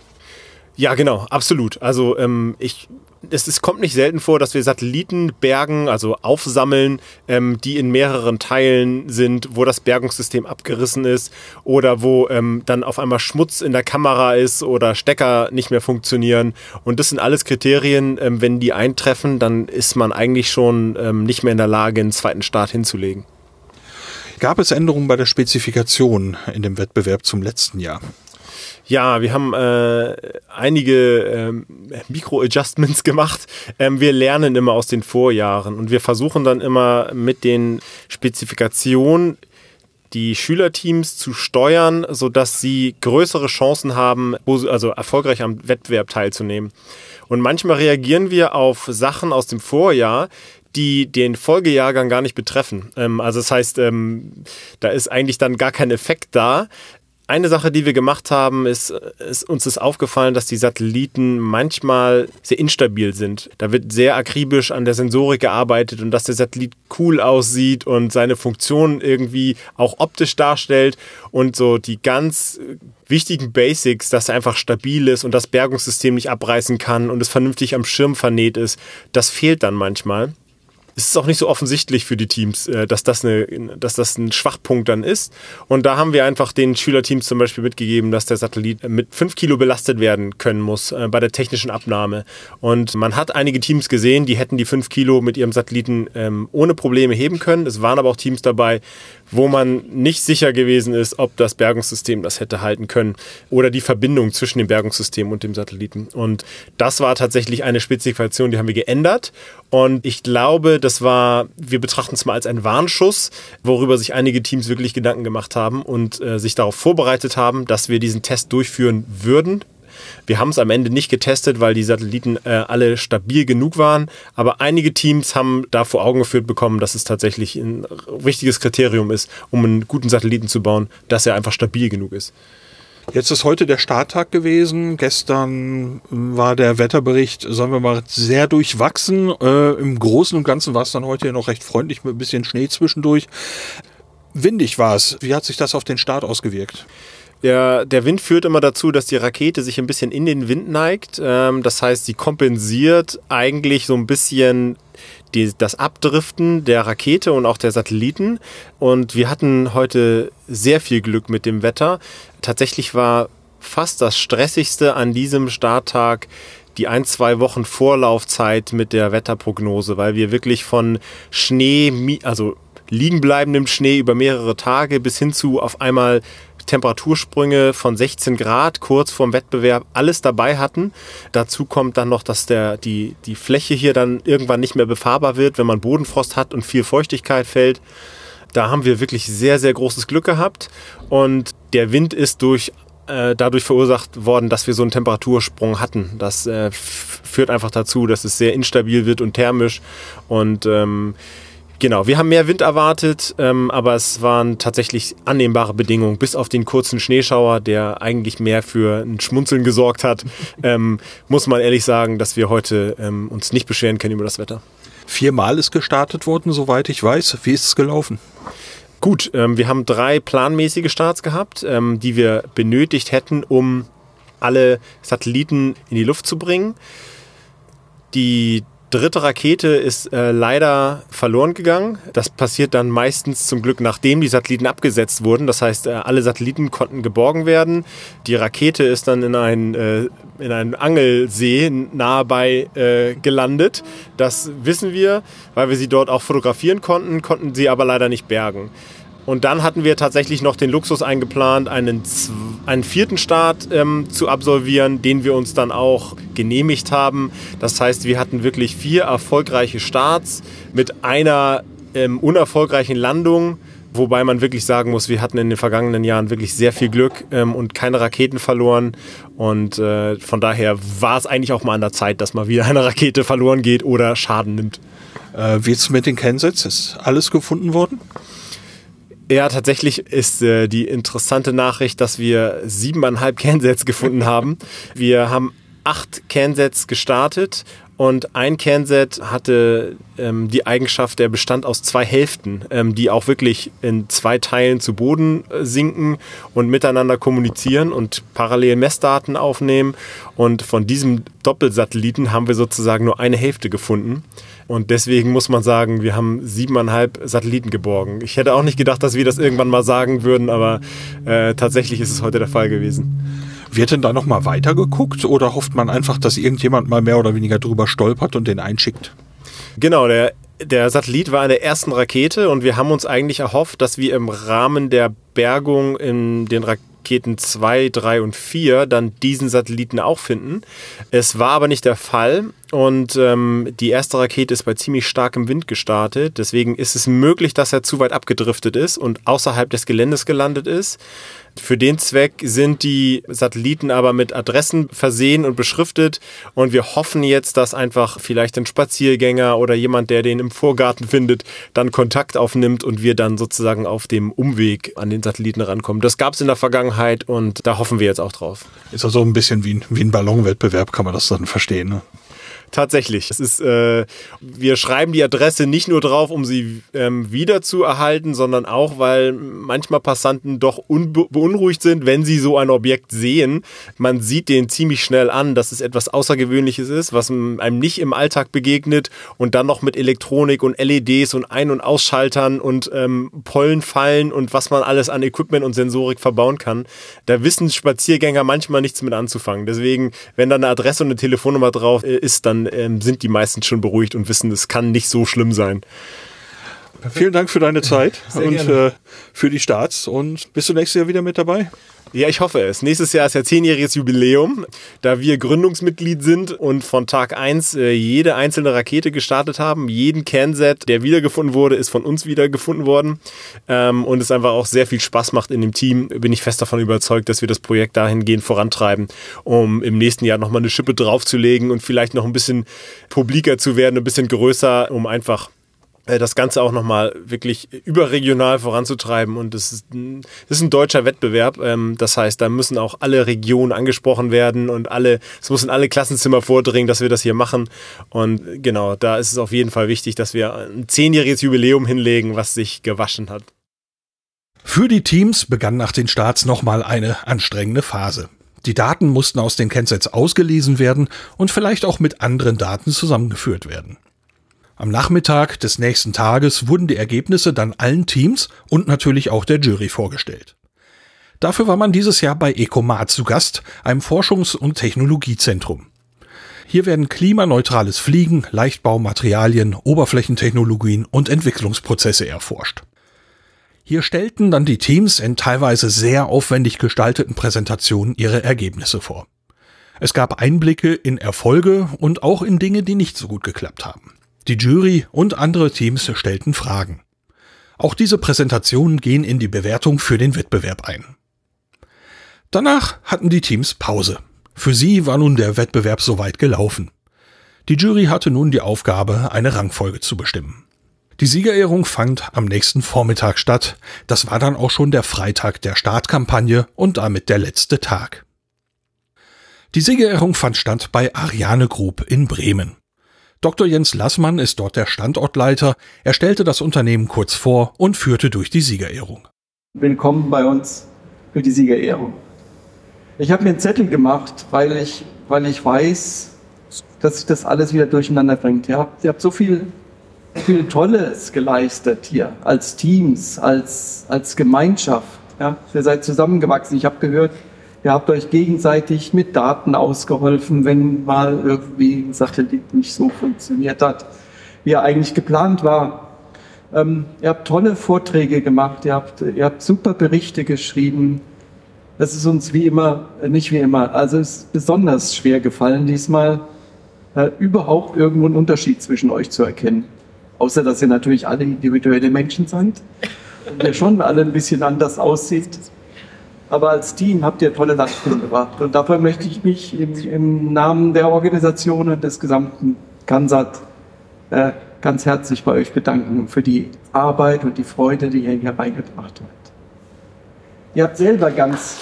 Ja, genau, absolut. Also ähm, ich, es, es kommt nicht selten vor, dass wir Satelliten bergen, also aufsammeln, ähm, die in mehreren Teilen sind, wo das Bergungssystem abgerissen ist oder wo ähm, dann auf einmal Schmutz in der Kamera ist oder Stecker nicht mehr funktionieren. Und das sind alles Kriterien, ähm, wenn die eintreffen, dann ist man eigentlich schon ähm, nicht mehr in der Lage, einen zweiten Start hinzulegen. Gab es Änderungen bei der Spezifikation in dem Wettbewerb zum letzten Jahr? Ja, wir haben äh, einige ähm, Mikro-Adjustments gemacht. Ähm, wir lernen immer aus den Vorjahren und wir versuchen dann immer mit den Spezifikationen die Schülerteams zu steuern, sodass sie größere Chancen haben, also erfolgreich am Wettbewerb teilzunehmen. Und manchmal reagieren wir auf Sachen aus dem Vorjahr, die den Folgejahrgang gar nicht betreffen. Ähm, also das heißt, ähm, da ist eigentlich dann gar kein Effekt da. eine Sache, die wir gemacht haben, ist, ist, uns ist aufgefallen, dass die Satelliten manchmal sehr instabil sind. Da wird sehr akribisch an der Sensorik gearbeitet und dass der Satellit cool aussieht und seine Funktion irgendwie auch optisch darstellt und so die ganz wichtigen Basics, dass er einfach stabil ist und das Bergungssystem nicht abreißen kann und es vernünftig am Schirm vernäht ist, das fehlt dann manchmal es ist auch nicht so offensichtlich für die Teams, äh, dass das, eine, dass das ein Schwachpunkt dann ist. Und da haben wir einfach den Schülerteams zum Beispiel mitgegeben, dass der Satellit mit 5 Kilo belastet werden können muss äh, bei der technischen Abnahme. Und man hat einige Teams gesehen, die hätten die 5 Kilo mit ihrem Satelliten ähm, ohne Probleme heben können. Es waren aber auch Teams dabei, wo man nicht sicher gewesen ist, ob das Bergungssystem das hätte halten können oder die Verbindung zwischen dem Bergungssystem und dem Satelliten. Und das war tatsächlich eine Spezifikation, die haben wir geändert. Und ich glaube, das war, wir betrachten es mal als einen Warnschuss, worüber sich einige Teams wirklich Gedanken gemacht haben und äh, sich darauf vorbereitet haben, dass wir diesen Test durchführen würden, wir haben es am Ende nicht getestet, weil die Satelliten äh, alle stabil genug waren. Aber einige Teams haben da vor Augen geführt bekommen, dass es tatsächlich ein wichtiges Kriterium ist, um einen guten Satelliten zu bauen, dass er einfach stabil genug ist. Jetzt ist heute der Starttag gewesen. Gestern war der Wetterbericht, sagen wir mal, sehr durchwachsen. Äh, Im Großen und Ganzen war es dann heute noch recht freundlich mit ein bisschen Schnee zwischendurch. Windig war es. Wie hat sich das auf den Start ausgewirkt? Der, der Wind führt immer dazu, dass die Rakete sich ein bisschen in den Wind neigt. Ähm, das heißt, sie kompensiert eigentlich so ein bisschen die, das Abdriften der Rakete und auch der Satelliten. Und wir hatten heute sehr viel Glück mit dem Wetter. Tatsächlich war fast das Stressigste an diesem Starttag die ein, zwei Wochen Vorlaufzeit mit der Wetterprognose, weil wir wirklich von Schnee, also liegen bleibendem Schnee über mehrere Tage bis hin zu auf einmal Temperatursprünge von 16 Grad kurz vorm Wettbewerb alles dabei hatten. Dazu kommt dann noch, dass der, die, die Fläche hier dann irgendwann nicht mehr befahrbar wird, wenn man Bodenfrost hat und viel Feuchtigkeit fällt. Da haben wir wirklich sehr, sehr großes Glück gehabt. Und der Wind ist durch äh, dadurch verursacht worden, dass wir so einen Temperatursprung hatten. Das äh, führt einfach dazu, dass es sehr instabil wird und thermisch. Und ähm, Genau, wir haben mehr Wind erwartet, ähm, aber es waren tatsächlich annehmbare Bedingungen, bis auf den kurzen Schneeschauer, der eigentlich mehr für ein Schmunzeln gesorgt hat. ähm, muss man ehrlich sagen, dass wir heute ähm, uns nicht beschweren können über das Wetter. Viermal ist gestartet worden, soweit ich weiß. Wie ist es gelaufen? Gut, ähm, wir haben drei planmäßige Starts gehabt, ähm, die wir benötigt hätten, um alle Satelliten in die Luft zu bringen. Die dritte Rakete ist äh, leider verloren gegangen. Das passiert dann meistens zum Glück, nachdem die Satelliten abgesetzt wurden. Das heißt, äh, alle Satelliten konnten geborgen werden. Die Rakete ist dann in einen, äh, in einen Angelsee nahe bei äh, gelandet. Das wissen wir, weil wir sie dort auch fotografieren konnten, konnten sie aber leider nicht bergen. Und dann hatten wir tatsächlich noch den Luxus eingeplant, einen, einen vierten Start ähm, zu absolvieren, den wir uns dann auch genehmigt haben. Das heißt, wir hatten wirklich vier erfolgreiche Starts mit einer ähm, unerfolgreichen Landung. Wobei man wirklich sagen muss, wir hatten in den vergangenen Jahren wirklich sehr viel Glück ähm, und keine Raketen verloren. Und äh, von daher war es eigentlich auch mal an der Zeit, dass mal wieder eine Rakete verloren geht oder Schaden nimmt. Äh, wie ist es mit den Kensets? Ist alles gefunden worden? Ja, tatsächlich ist äh, die interessante Nachricht, dass wir siebeneinhalb Kernsets gefunden haben. Wir haben acht Kernsets gestartet und ein Kernset hatte ähm, die Eigenschaft, der bestand aus zwei Hälften, ähm, die auch wirklich in zwei Teilen zu Boden äh, sinken und miteinander kommunizieren und parallel Messdaten aufnehmen. Und von diesem Doppelsatelliten haben wir sozusagen nur eine Hälfte gefunden. Und deswegen muss man sagen, wir haben siebeneinhalb Satelliten geborgen. Ich hätte auch nicht gedacht, dass wir das irgendwann mal sagen würden, aber äh, tatsächlich ist es heute der Fall gewesen. Wird denn da nochmal weitergeguckt oder hofft man einfach, dass irgendjemand mal mehr oder weniger drüber stolpert und den einschickt? Genau, der, der Satellit war in der ersten Rakete und wir haben uns eigentlich erhofft, dass wir im Rahmen der Bergung in den Raketen 2, 3 und 4 dann diesen Satelliten auch finden. Es war aber nicht der Fall und ähm, die erste Rakete ist bei ziemlich starkem Wind gestartet. Deswegen ist es möglich, dass er zu weit abgedriftet ist und außerhalb des Geländes gelandet ist. Für den Zweck sind die Satelliten aber mit Adressen versehen und beschriftet und wir hoffen jetzt, dass einfach vielleicht ein Spaziergänger oder jemand, der den im Vorgarten findet, dann Kontakt aufnimmt und wir dann sozusagen auf dem Umweg an den Satelliten rankommen. Das gab es in der Vergangenheit und da hoffen wir jetzt auch drauf. Ist also ein bisschen wie ein, wie ein Ballonwettbewerb, kann man das dann verstehen. Ne? Tatsächlich. Es ist, äh, wir schreiben die Adresse nicht nur drauf, um sie ähm, wieder zu erhalten, sondern auch, weil manchmal Passanten doch beunruhigt sind, wenn sie so ein Objekt sehen. Man sieht den ziemlich schnell an, dass es etwas Außergewöhnliches ist, was einem nicht im Alltag begegnet und dann noch mit Elektronik und LEDs und Ein- und Ausschaltern und ähm, Pollenfallen und was man alles an Equipment und Sensorik verbauen kann. Da wissen Spaziergänger manchmal nichts mit anzufangen. Deswegen, wenn da eine Adresse und eine Telefonnummer drauf äh, ist, dann ähm, sind die meisten schon beruhigt und wissen, es kann nicht so schlimm sein. Vielen Dank für deine Zeit Sehr und äh, für die Starts und bist du nächstes Jahr wieder mit dabei? Ja, ich hoffe es. Nächstes Jahr ist ja zehnjähriges Jubiläum, da wir Gründungsmitglied sind und von Tag eins äh, jede einzelne Rakete gestartet haben. Jeden Kernset, der wiedergefunden wurde, ist von uns wiedergefunden worden. Ähm, und es einfach auch sehr viel Spaß macht in dem Team. Bin ich fest davon überzeugt, dass wir das Projekt dahingehend vorantreiben, um im nächsten Jahr nochmal eine Schippe draufzulegen und vielleicht noch ein bisschen publiker zu werden, ein bisschen größer, um einfach das Ganze auch nochmal wirklich überregional voranzutreiben. Und das ist, ist ein deutscher Wettbewerb. Ähm, das heißt, da müssen auch alle Regionen angesprochen werden und alle, es muss in alle Klassenzimmer vordringen, dass wir das hier machen. Und genau, da ist es auf jeden Fall wichtig, dass wir ein zehnjähriges Jubiläum hinlegen, was sich gewaschen hat. Für die Teams begann nach den Starts nochmal eine anstrengende Phase. Die Daten mussten aus den Kensets ausgelesen werden und vielleicht auch mit anderen Daten zusammengeführt werden. Am Nachmittag des nächsten Tages wurden die Ergebnisse dann allen Teams und natürlich auch der Jury vorgestellt. Dafür war man dieses Jahr bei Ecomat zu Gast, einem Forschungs- und Technologiezentrum. Hier werden klimaneutrales Fliegen, Leichtbaumaterialien, Oberflächentechnologien und Entwicklungsprozesse erforscht. Hier stellten dann die Teams in teilweise sehr aufwendig gestalteten Präsentationen ihre Ergebnisse vor. Es gab Einblicke in Erfolge und auch in Dinge, die nicht so gut geklappt haben. Die Jury und andere Teams stellten Fragen. Auch diese Präsentationen gehen in die Bewertung für den Wettbewerb ein. Danach hatten die Teams Pause. Für sie war nun der Wettbewerb soweit gelaufen. Die Jury hatte nun die Aufgabe, eine Rangfolge zu bestimmen. Die Siegerehrung fand am nächsten Vormittag statt. Das war dann auch schon der Freitag der Startkampagne und damit der letzte Tag. Die Siegerehrung fand statt bei Ariane Group in Bremen. Dr. Jens Lassmann ist dort der Standortleiter. Er stellte das Unternehmen kurz vor und führte durch die Siegerehrung. Willkommen bei uns für die Siegerehrung. Ich habe mir einen Zettel gemacht, weil ich, weil ich weiß, dass sich das alles wieder durcheinander bringt. Ihr habt, ihr habt so viel, viel Tolles geleistet hier, als Teams, als, als Gemeinschaft. Ja? Ihr seid zusammengewachsen. Ich habe gehört, Ihr habt euch gegenseitig mit Daten ausgeholfen, wenn mal irgendwie ein Satellit nicht so funktioniert hat, wie er eigentlich geplant war. Ähm, ihr habt tolle Vorträge gemacht, ihr habt, ihr habt super Berichte geschrieben. Das ist uns wie immer, äh, nicht wie immer, also es ist besonders schwer gefallen diesmal, äh, überhaupt irgendwo einen Unterschied zwischen euch zu erkennen. Außer, dass ihr natürlich alle individuelle Menschen seid und ihr schon alle ein bisschen anders aussieht aber als Team habt ihr tolle Leistungen gebracht. Und dafür möchte ich mich im, im Namen der Organisation und des gesamten Kansat äh, ganz herzlich bei euch bedanken für die Arbeit und die Freude, die ihr hier reingebracht habt. Ihr habt selber ganz.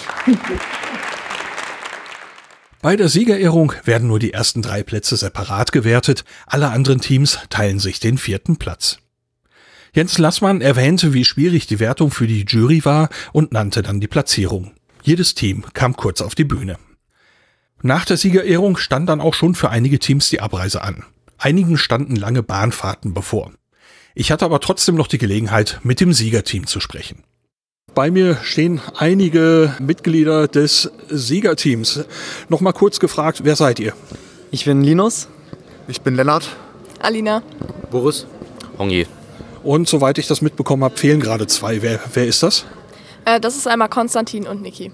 Bei der Siegerehrung werden nur die ersten drei Plätze separat gewertet, alle anderen Teams teilen sich den vierten Platz. Jens Lassmann erwähnte, wie schwierig die Wertung für die Jury war und nannte dann die Platzierung. Jedes Team kam kurz auf die Bühne. Nach der Siegerehrung stand dann auch schon für einige Teams die Abreise an. Einigen standen lange Bahnfahrten bevor. Ich hatte aber trotzdem noch die Gelegenheit, mit dem Siegerteam zu sprechen. Bei mir stehen einige Mitglieder des Siegerteams. Nochmal kurz gefragt, wer seid ihr? Ich bin Linus. Ich bin Lennart. Alina. Boris. Hongi. Und soweit ich das mitbekommen habe, fehlen gerade zwei. Wer, wer ist das? Äh, das ist einmal Konstantin und Niki.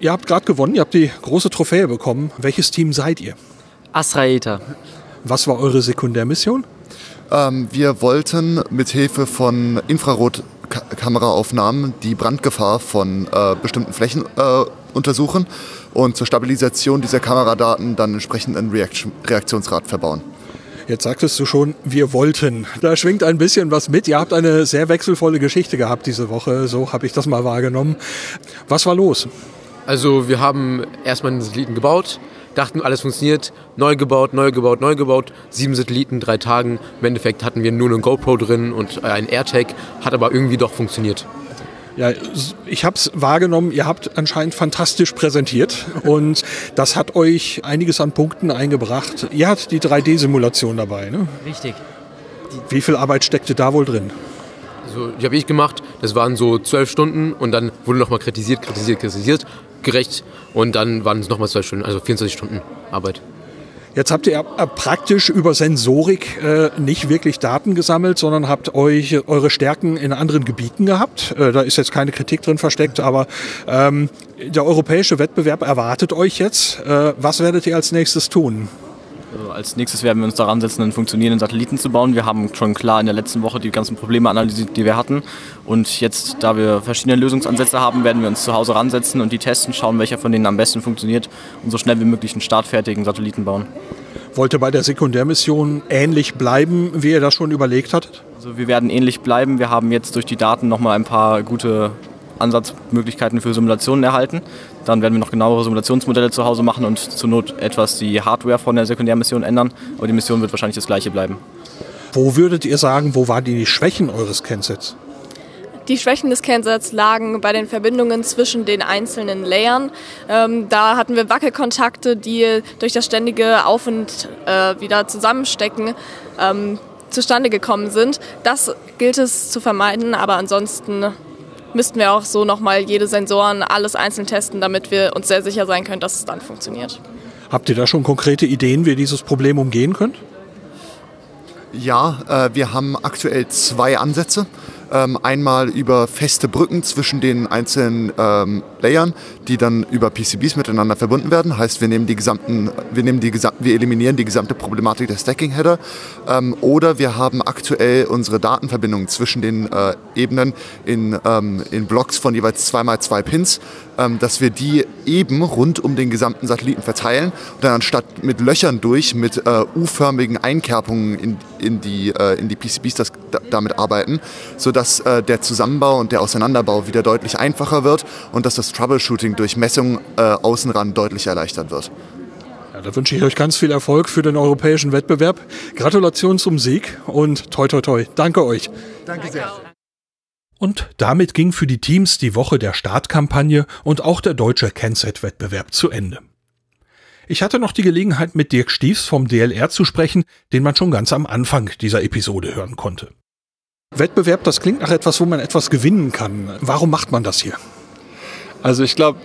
Ihr habt gerade gewonnen, ihr habt die große Trophäe bekommen. Welches Team seid ihr? Asraeta. Was war eure Sekundärmission? Ähm, wir wollten mit Hilfe von Infrarotkameraaufnahmen die Brandgefahr von äh, bestimmten Flächen äh, untersuchen und zur Stabilisation dieser Kameradaten dann entsprechend ein Reaction Reaktionsrad verbauen. Jetzt sagtest du schon, wir wollten. Da schwingt ein bisschen was mit. Ihr habt eine sehr wechselvolle Geschichte gehabt diese Woche. So habe ich das mal wahrgenommen. Was war los? Also wir haben erstmal einen Satelliten gebaut, dachten, alles funktioniert, neu gebaut, neu gebaut, neu gebaut, sieben Satelliten, drei Tagen. Im Endeffekt hatten wir nur eine GoPro drin und ein AirTag, hat aber irgendwie doch funktioniert. Ja, ich habe es wahrgenommen, ihr habt anscheinend fantastisch präsentiert und das hat euch einiges an Punkten eingebracht. Ihr habt die 3D-Simulation dabei, ne? Richtig. Wie viel Arbeit steckte da wohl drin? Also, die habe ich gemacht. Das waren so zwölf Stunden und dann wurde nochmal kritisiert, kritisiert, kritisiert, gerecht und dann waren es nochmal zwölf Stunden, also 24 Stunden Arbeit. Jetzt habt ihr praktisch über Sensorik äh, nicht wirklich Daten gesammelt, sondern habt euch eure Stärken in anderen Gebieten gehabt. Äh, da ist jetzt keine Kritik drin versteckt, aber ähm, der europäische Wettbewerb erwartet euch jetzt. Äh, was werdet ihr als nächstes tun? Also als nächstes werden wir uns daran setzen, einen funktionierenden Satelliten zu bauen. Wir haben schon klar in der letzten Woche die ganzen Probleme analysiert, die wir hatten. Und jetzt, da wir verschiedene Lösungsansätze haben, werden wir uns zu Hause ransetzen und die testen, schauen, welcher von denen am besten funktioniert und so schnell wie möglich einen startfertigen Satelliten bauen. Wollt ihr bei der Sekundärmission ähnlich bleiben, wie ihr das schon überlegt hattet? Also wir werden ähnlich bleiben. Wir haben jetzt durch die Daten nochmal ein paar gute Ansatzmöglichkeiten für Simulationen erhalten. Dann werden wir noch genauere Simulationsmodelle zu Hause machen und zur Not etwas die Hardware von der Sekundärmission ändern. Aber die Mission wird wahrscheinlich das gleiche bleiben. Wo würdet ihr sagen, wo waren die Schwächen eures Kensets? Die Schwächen des Kernsets lagen bei den Verbindungen zwischen den einzelnen Layern. Ähm, da hatten wir Wackelkontakte, die durch das ständige Auf- und äh, wieder Zusammenstecken ähm, zustande gekommen sind. Das gilt es zu vermeiden, aber ansonsten müssten wir auch so nochmal jede Sensoren alles einzeln testen, damit wir uns sehr sicher sein können, dass es dann funktioniert. Habt ihr da schon konkrete Ideen, wie ihr dieses Problem umgehen könnt? Ja, äh, wir haben aktuell zwei Ansätze. Ähm, einmal über feste Brücken zwischen den einzelnen ähm, Layern, die dann über PCBs miteinander verbunden werden. Heißt, wir nehmen die gesamten, wir nehmen die gesamten, wir eliminieren die gesamte Problematik der Stacking-Header. Ähm, oder wir haben aktuell unsere Datenverbindungen zwischen den äh, Ebenen in, ähm, in Blocks von jeweils zweimal zwei Pins, ähm, dass wir die eben rund um den gesamten Satelliten verteilen und dann anstatt mit Löchern durch, mit äh, U-förmigen Einkerpungen in, in, die, äh, in die PCBs das, da, damit arbeiten, sodass äh, der Zusammenbau und der Auseinanderbau wieder deutlich einfacher wird und dass das Troubleshooting durch Messung äh, außenran deutlich erleichtert wird. Ja, da wünsche ich euch ganz viel Erfolg für den europäischen Wettbewerb. Gratulation zum Sieg und toi toi toi. Danke euch. Danke sehr. Und damit ging für die Teams die Woche der Startkampagne und auch der deutsche Kenset-Wettbewerb zu Ende. Ich hatte noch die Gelegenheit, mit Dirk Stiefs vom DLR zu sprechen, den man schon ganz am Anfang dieser Episode hören konnte. Wettbewerb, das klingt nach etwas, wo man etwas gewinnen kann. Warum macht man das hier? Also ich glaube,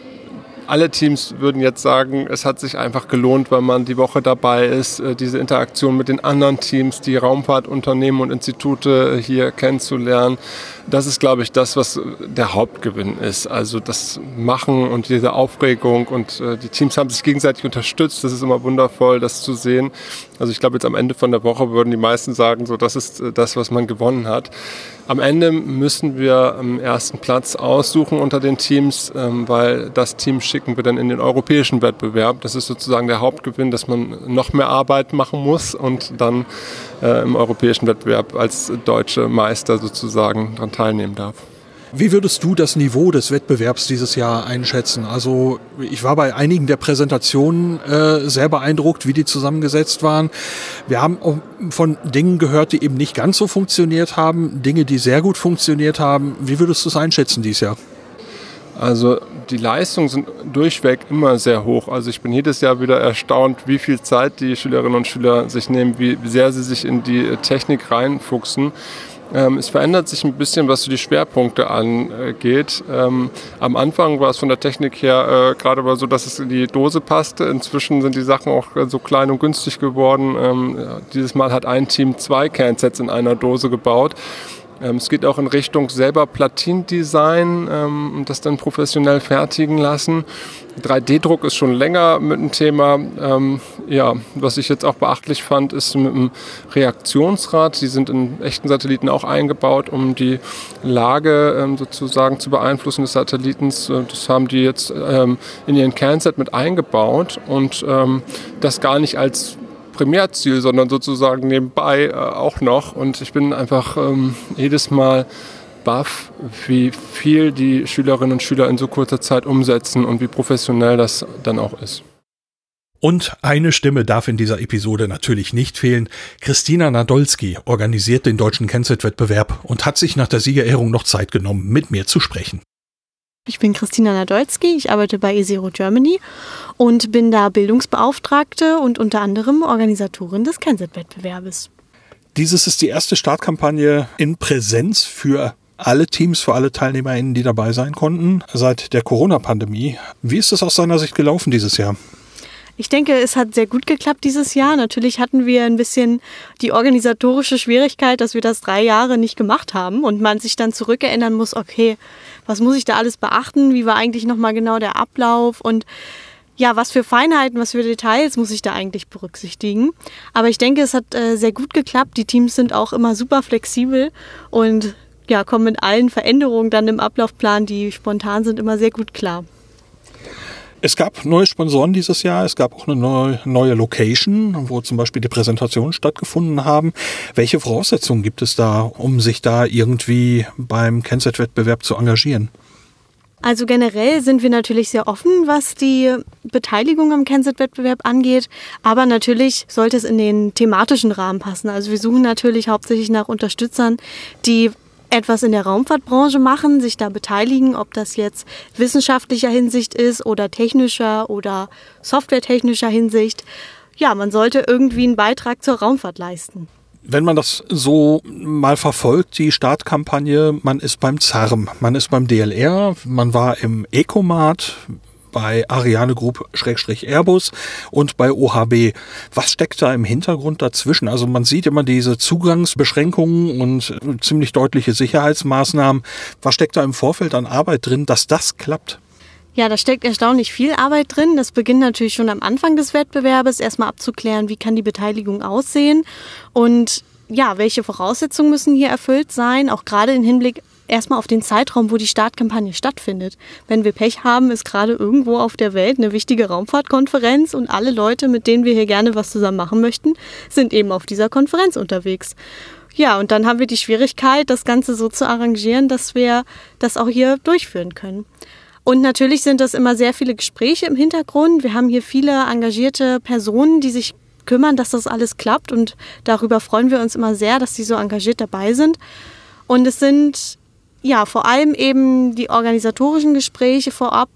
alle Teams würden jetzt sagen, es hat sich einfach gelohnt, weil man die Woche dabei ist, äh, diese Interaktion mit den anderen Teams, die Raumfahrtunternehmen und Institute hier kennenzulernen. Das ist, glaube ich, das, was der Hauptgewinn ist. Also das Machen und diese Aufregung und äh, die Teams haben sich gegenseitig unterstützt. Das ist immer wundervoll, das zu sehen. Also ich glaube, jetzt am Ende von der Woche würden die meisten sagen, so das ist äh, das, was man gewonnen hat. Am Ende müssen wir am ersten Platz aussuchen unter den Teams, ähm, weil das Team schicken wir dann in den europäischen Wettbewerb. Das ist sozusagen der Hauptgewinn, dass man noch mehr Arbeit machen muss und dann äh, im europäischen Wettbewerb als deutsche Meister sozusagen daran teilnehmen darf. Wie würdest du das Niveau des Wettbewerbs dieses Jahr einschätzen? Also ich war bei einigen der Präsentationen äh, sehr beeindruckt, wie die zusammengesetzt waren. Wir haben auch von Dingen gehört, die eben nicht ganz so funktioniert haben, Dinge, die sehr gut funktioniert haben. Wie würdest du es einschätzen dieses Jahr? Also die Leistungen sind durchweg immer sehr hoch. Also ich bin jedes Jahr wieder erstaunt, wie viel Zeit die Schülerinnen und Schüler sich nehmen, wie sehr sie sich in die Technik reinfuchsen. Ähm, es verändert sich ein bisschen, was so die Schwerpunkte angeht. Ähm, am Anfang war es von der Technik her äh, gerade mal so, dass es in die Dose passte. Inzwischen sind die Sachen auch äh, so klein und günstig geworden. Ähm, dieses Mal hat ein Team zwei Cansets in einer Dose gebaut. Ähm, es geht auch in Richtung selber Platindesign ähm, und das dann professionell fertigen lassen. 3D-Druck ist schon länger mit einem Thema. Ähm, ja, was ich jetzt auch beachtlich fand, ist mit dem Reaktionsrad. Die sind in echten Satelliten auch eingebaut, um die Lage ähm, sozusagen zu beeinflussen des Satellitens. Äh, das haben die jetzt in ihren Kernset mit eingebaut und das gar nicht als Primärziel, sondern sozusagen nebenbei äh, auch noch. Und ich bin einfach ähm, jedes Mal baff, wie viel die Schülerinnen und Schüler in so kurzer Zeit umsetzen und wie professionell das dann auch ist. Und eine Stimme darf in dieser Episode natürlich nicht fehlen. Christina Nadolski organisiert den deutschen Kennset-Wettbewerb und hat sich nach der Siegerehrung noch Zeit genommen, mit mir zu sprechen. Ich bin Christina Nadolski, ich arbeite bei eZero Germany und bin da Bildungsbeauftragte und unter anderem Organisatorin des Kennset-Wettbewerbes. Dieses ist die erste Startkampagne in Präsenz für alle Teams, für alle TeilnehmerInnen, die dabei sein konnten, seit der Corona-Pandemie. Wie ist es aus seiner Sicht gelaufen dieses Jahr? Ich denke, es hat sehr gut geklappt dieses Jahr. Natürlich hatten wir ein bisschen die organisatorische Schwierigkeit, dass wir das drei Jahre nicht gemacht haben und man sich dann zurückerinnern muss, okay, was muss ich da alles beachten? Wie war eigentlich nochmal genau der Ablauf? Und ja, was für Feinheiten, was für Details muss ich da eigentlich berücksichtigen? Aber ich denke, es hat äh, sehr gut geklappt. Die Teams sind auch immer super flexibel und ja, kommen mit allen Veränderungen dann im Ablaufplan, die spontan sind, immer sehr gut klar. Es gab neue Sponsoren dieses Jahr. Es gab auch eine neue, neue Location, wo zum Beispiel die Präsentationen stattgefunden haben. Welche Voraussetzungen gibt es da, um sich da irgendwie beim Kennset-Wettbewerb zu engagieren? Also generell sind wir natürlich sehr offen, was die Beteiligung am Kennset-Wettbewerb angeht. Aber natürlich sollte es in den thematischen Rahmen passen. Also wir suchen natürlich hauptsächlich nach Unterstützern, die etwas in der Raumfahrtbranche machen, sich da beteiligen, ob das jetzt wissenschaftlicher Hinsicht ist oder technischer oder softwaretechnischer Hinsicht. Ja, man sollte irgendwie einen Beitrag zur Raumfahrt leisten. Wenn man das so mal verfolgt, die Startkampagne, man ist beim ZARM, man ist beim DLR, man war im Ecomart, bei Ariane Group Airbus und bei OHB. Was steckt da im Hintergrund dazwischen? Also man sieht immer diese Zugangsbeschränkungen und ziemlich deutliche Sicherheitsmaßnahmen. Was steckt da im Vorfeld an Arbeit drin, dass das klappt? Ja, da steckt erstaunlich viel Arbeit drin. Das beginnt natürlich schon am Anfang des Wettbewerbes, erstmal abzuklären, wie kann die Beteiligung aussehen und ja, welche Voraussetzungen müssen hier erfüllt sein, auch gerade im Hinblick erstmal auf den Zeitraum, wo die Startkampagne stattfindet. Wenn wir Pech haben, ist gerade irgendwo auf der Welt eine wichtige Raumfahrtkonferenz und alle Leute, mit denen wir hier gerne was zusammen machen möchten, sind eben auf dieser Konferenz unterwegs. Ja, und dann haben wir die Schwierigkeit, das Ganze so zu arrangieren, dass wir das auch hier durchführen können. Und natürlich sind das immer sehr viele Gespräche im Hintergrund. Wir haben hier viele engagierte Personen, die sich kümmern, dass das alles klappt. Und darüber freuen wir uns immer sehr, dass sie so engagiert dabei sind. Und es sind ja, vor allem eben die organisatorischen Gespräche vorab,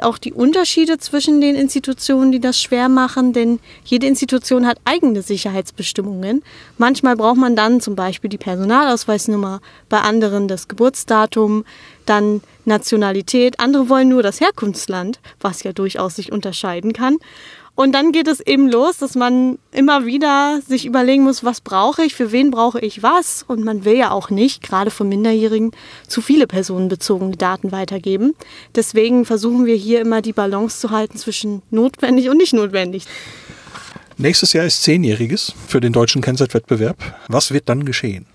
auch die Unterschiede zwischen den Institutionen, die das schwer machen, denn jede Institution hat eigene Sicherheitsbestimmungen. Manchmal braucht man dann zum Beispiel die Personalausweisnummer, bei anderen das Geburtsdatum, dann Nationalität. Andere wollen nur das Herkunftsland, was ja durchaus sich unterscheiden kann. Und dann geht es eben los, dass man immer wieder sich überlegen muss, was brauche ich, für wen brauche ich was. Und man will ja auch nicht, gerade von Minderjährigen, zu viele personenbezogene Daten weitergeben. Deswegen versuchen wir hier immer die Balance zu halten zwischen notwendig und nicht notwendig. Nächstes Jahr ist Zehnjähriges für den deutschen Kennzeitwettbewerb. Was wird dann geschehen?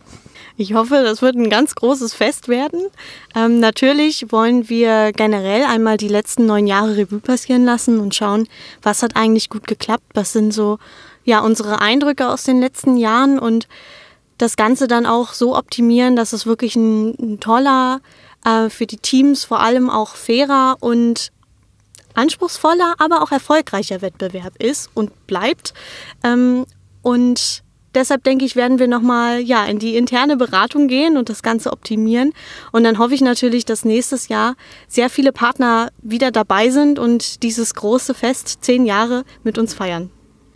Ich hoffe, das wird ein ganz großes Fest werden. Ähm, natürlich wollen wir generell einmal die letzten neun Jahre Revue passieren lassen und schauen, was hat eigentlich gut geklappt, was sind so ja unsere Eindrücke aus den letzten Jahren und das Ganze dann auch so optimieren, dass es wirklich ein, ein toller, äh, für die Teams vor allem auch fairer und anspruchsvoller, aber auch erfolgreicher Wettbewerb ist und bleibt. Ähm, und deshalb denke ich, werden wir nochmal ja, in die interne Beratung gehen und das Ganze optimieren. Und dann hoffe ich natürlich, dass nächstes Jahr sehr viele Partner wieder dabei sind und dieses große Fest zehn Jahre mit uns feiern.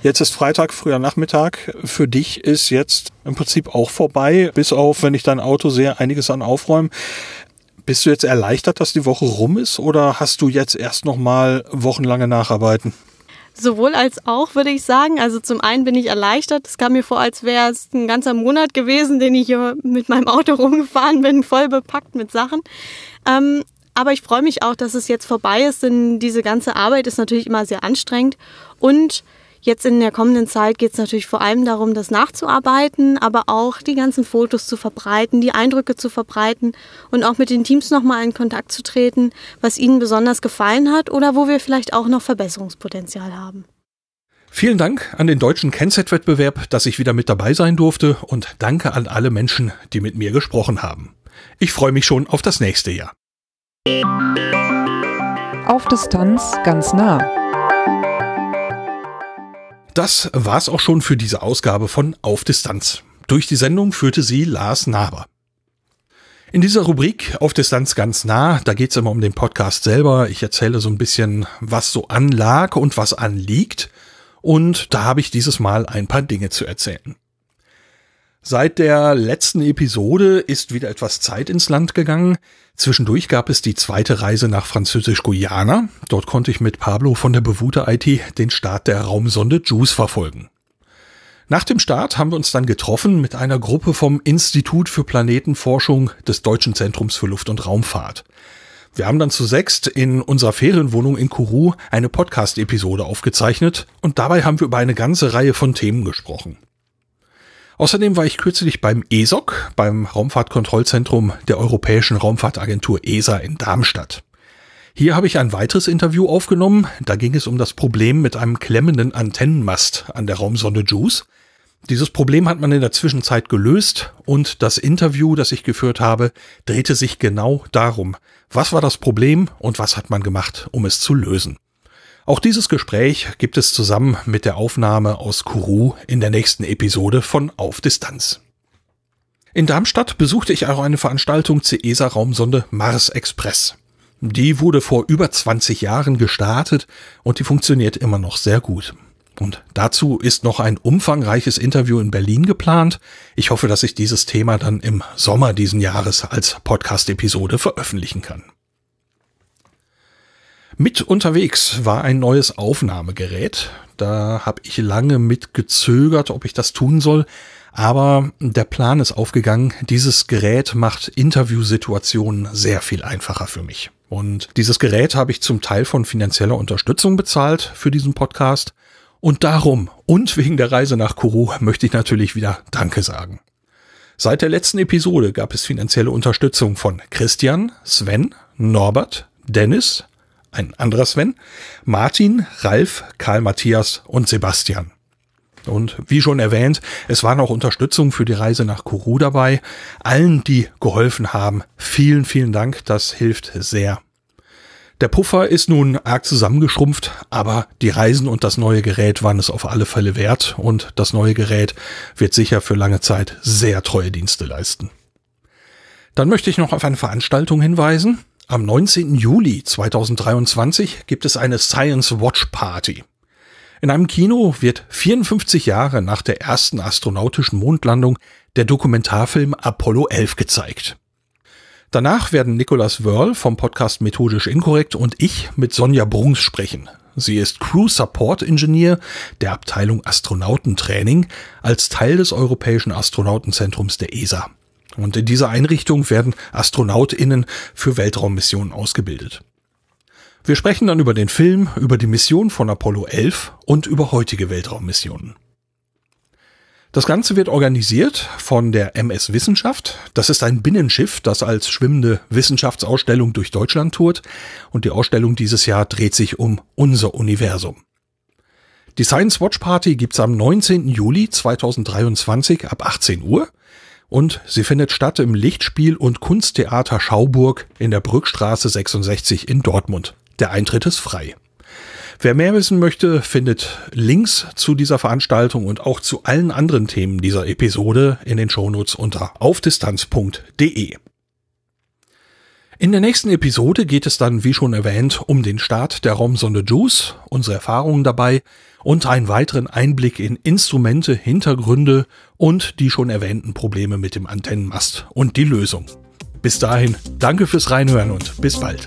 Jetzt ist Freitag, früher Nachmittag. Für dich ist jetzt im Prinzip auch vorbei, bis auf, wenn ich dein Auto sehe, einiges an Aufräumen. Bist du jetzt erleichtert, dass die Woche rum ist oder hast du jetzt erst noch mal wochenlange Nacharbeiten? Sowohl als auch, würde ich sagen. Also zum einen bin ich erleichtert. Es kam mir vor, als wäre es ein ganzer Monat gewesen, den ich hier mit meinem Auto rumgefahren bin, voll bepackt mit Sachen. Ähm, aber ich freue mich auch, dass es jetzt vorbei ist, denn diese ganze Arbeit ist natürlich immer sehr anstrengend. Und Jetzt in der kommenden Zeit geht es natürlich vor allem darum, das nachzuarbeiten, aber auch die ganzen Fotos zu verbreiten, die Eindrücke zu verbreiten und auch mit den Teams nochmal in Kontakt zu treten, was ihnen besonders gefallen hat oder wo wir vielleicht auch noch Verbesserungspotenzial haben. Vielen Dank an den deutschen Kennset-Wettbewerb, dass ich wieder mit dabei sein durfte und danke an alle Menschen, die mit mir gesprochen haben. Ich freue mich schon auf das nächste Jahr. Auf Distanz ganz nah. Das war's auch schon für diese Ausgabe von Auf Distanz. Durch die Sendung führte sie Lars Naber. In dieser Rubrik Auf Distanz ganz nah, da geht's immer um den Podcast selber. Ich erzähle so ein bisschen, was so anlag und was anliegt. Und da habe ich dieses Mal ein paar Dinge zu erzählen. Seit der letzten Episode ist wieder etwas Zeit ins Land gegangen. Zwischendurch gab es die zweite Reise nach Französisch-Guyana. Dort konnte ich mit Pablo von der Bewute IT den Start der Raumsonde JUICE verfolgen. Nach dem Start haben wir uns dann getroffen mit einer Gruppe vom Institut für Planetenforschung des Deutschen Zentrums für Luft- und Raumfahrt. Wir haben dann zu sechst in unserer Ferienwohnung in Kourou eine Podcast-Episode aufgezeichnet und dabei haben wir über eine ganze Reihe von Themen gesprochen. Außerdem war ich kürzlich beim ESOC, beim Raumfahrtkontrollzentrum der Europäischen Raumfahrtagentur ESA in Darmstadt. Hier habe ich ein weiteres Interview aufgenommen. Da ging es um das Problem mit einem klemmenden Antennenmast an der Raumsonde JUICE. Dieses Problem hat man in der Zwischenzeit gelöst und das Interview, das ich geführt habe, drehte sich genau darum. Was war das Problem und was hat man gemacht, um es zu lösen? Auch dieses Gespräch gibt es zusammen mit der Aufnahme aus Kourou in der nächsten Episode von Auf Distanz. In Darmstadt besuchte ich auch eine Veranstaltung zur ESA-Raumsonde Mars Express. Die wurde vor über 20 Jahren gestartet und die funktioniert immer noch sehr gut. Und dazu ist noch ein umfangreiches Interview in Berlin geplant. Ich hoffe, dass ich dieses Thema dann im Sommer diesen Jahres als Podcast-Episode veröffentlichen kann. Mit unterwegs war ein neues Aufnahmegerät. Da habe ich lange mit gezögert, ob ich das tun soll. Aber der Plan ist aufgegangen. Dieses Gerät macht Interviewsituationen sehr viel einfacher für mich. Und dieses Gerät habe ich zum Teil von finanzieller Unterstützung bezahlt für diesen Podcast. Und darum und wegen der Reise nach Kourou möchte ich natürlich wieder Danke sagen. Seit der letzten Episode gab es finanzielle Unterstützung von Christian, Sven, Norbert, Dennis, ein anderer Sven, Martin, Ralf, Karl Matthias und Sebastian. Und wie schon erwähnt, es war noch Unterstützung für die Reise nach Kourou dabei. Allen, die geholfen haben, vielen, vielen Dank, das hilft sehr. Der Puffer ist nun arg zusammengeschrumpft, aber die Reisen und das neue Gerät waren es auf alle Fälle wert und das neue Gerät wird sicher für lange Zeit sehr treue Dienste leisten. Dann möchte ich noch auf eine Veranstaltung hinweisen. Am 19. Juli 2023 gibt es eine Science Watch Party. In einem Kino wird 54 Jahre nach der ersten astronautischen Mondlandung der Dokumentarfilm Apollo 11 gezeigt. Danach werden Nicolas Wörl vom Podcast Methodisch Inkorrekt und ich mit Sonja Brungs sprechen. Sie ist Crew Support Engineer der Abteilung Astronautentraining als Teil des Europäischen Astronautenzentrums der ESA. Und in dieser Einrichtung werden AstronautInnen für Weltraummissionen ausgebildet. Wir sprechen dann über den Film, über die Mission von Apollo 11 und über heutige Weltraummissionen. Das Ganze wird organisiert von der MS Wissenschaft. Das ist ein Binnenschiff, das als schwimmende Wissenschaftsausstellung durch Deutschland tourt. Und die Ausstellung dieses Jahr dreht sich um unser Universum. Die Science Watch Party gibt's am 19. Juli 2023 ab 18 Uhr und sie findet statt im Lichtspiel- und Kunsttheater Schauburg in der Brückstraße 66 in Dortmund. Der Eintritt ist frei. Wer mehr wissen möchte, findet Links zu dieser Veranstaltung und auch zu allen anderen Themen dieser Episode in den Shownotes unter aufdistanz.de. In der nächsten Episode geht es dann, wie schon erwähnt, um den Start der Raumsonde JUICE, unsere Erfahrungen dabei und einen weiteren Einblick in Instrumente, Hintergründe und die schon erwähnten Probleme mit dem Antennenmast und die Lösung. Bis dahin, danke fürs Reinhören und bis bald.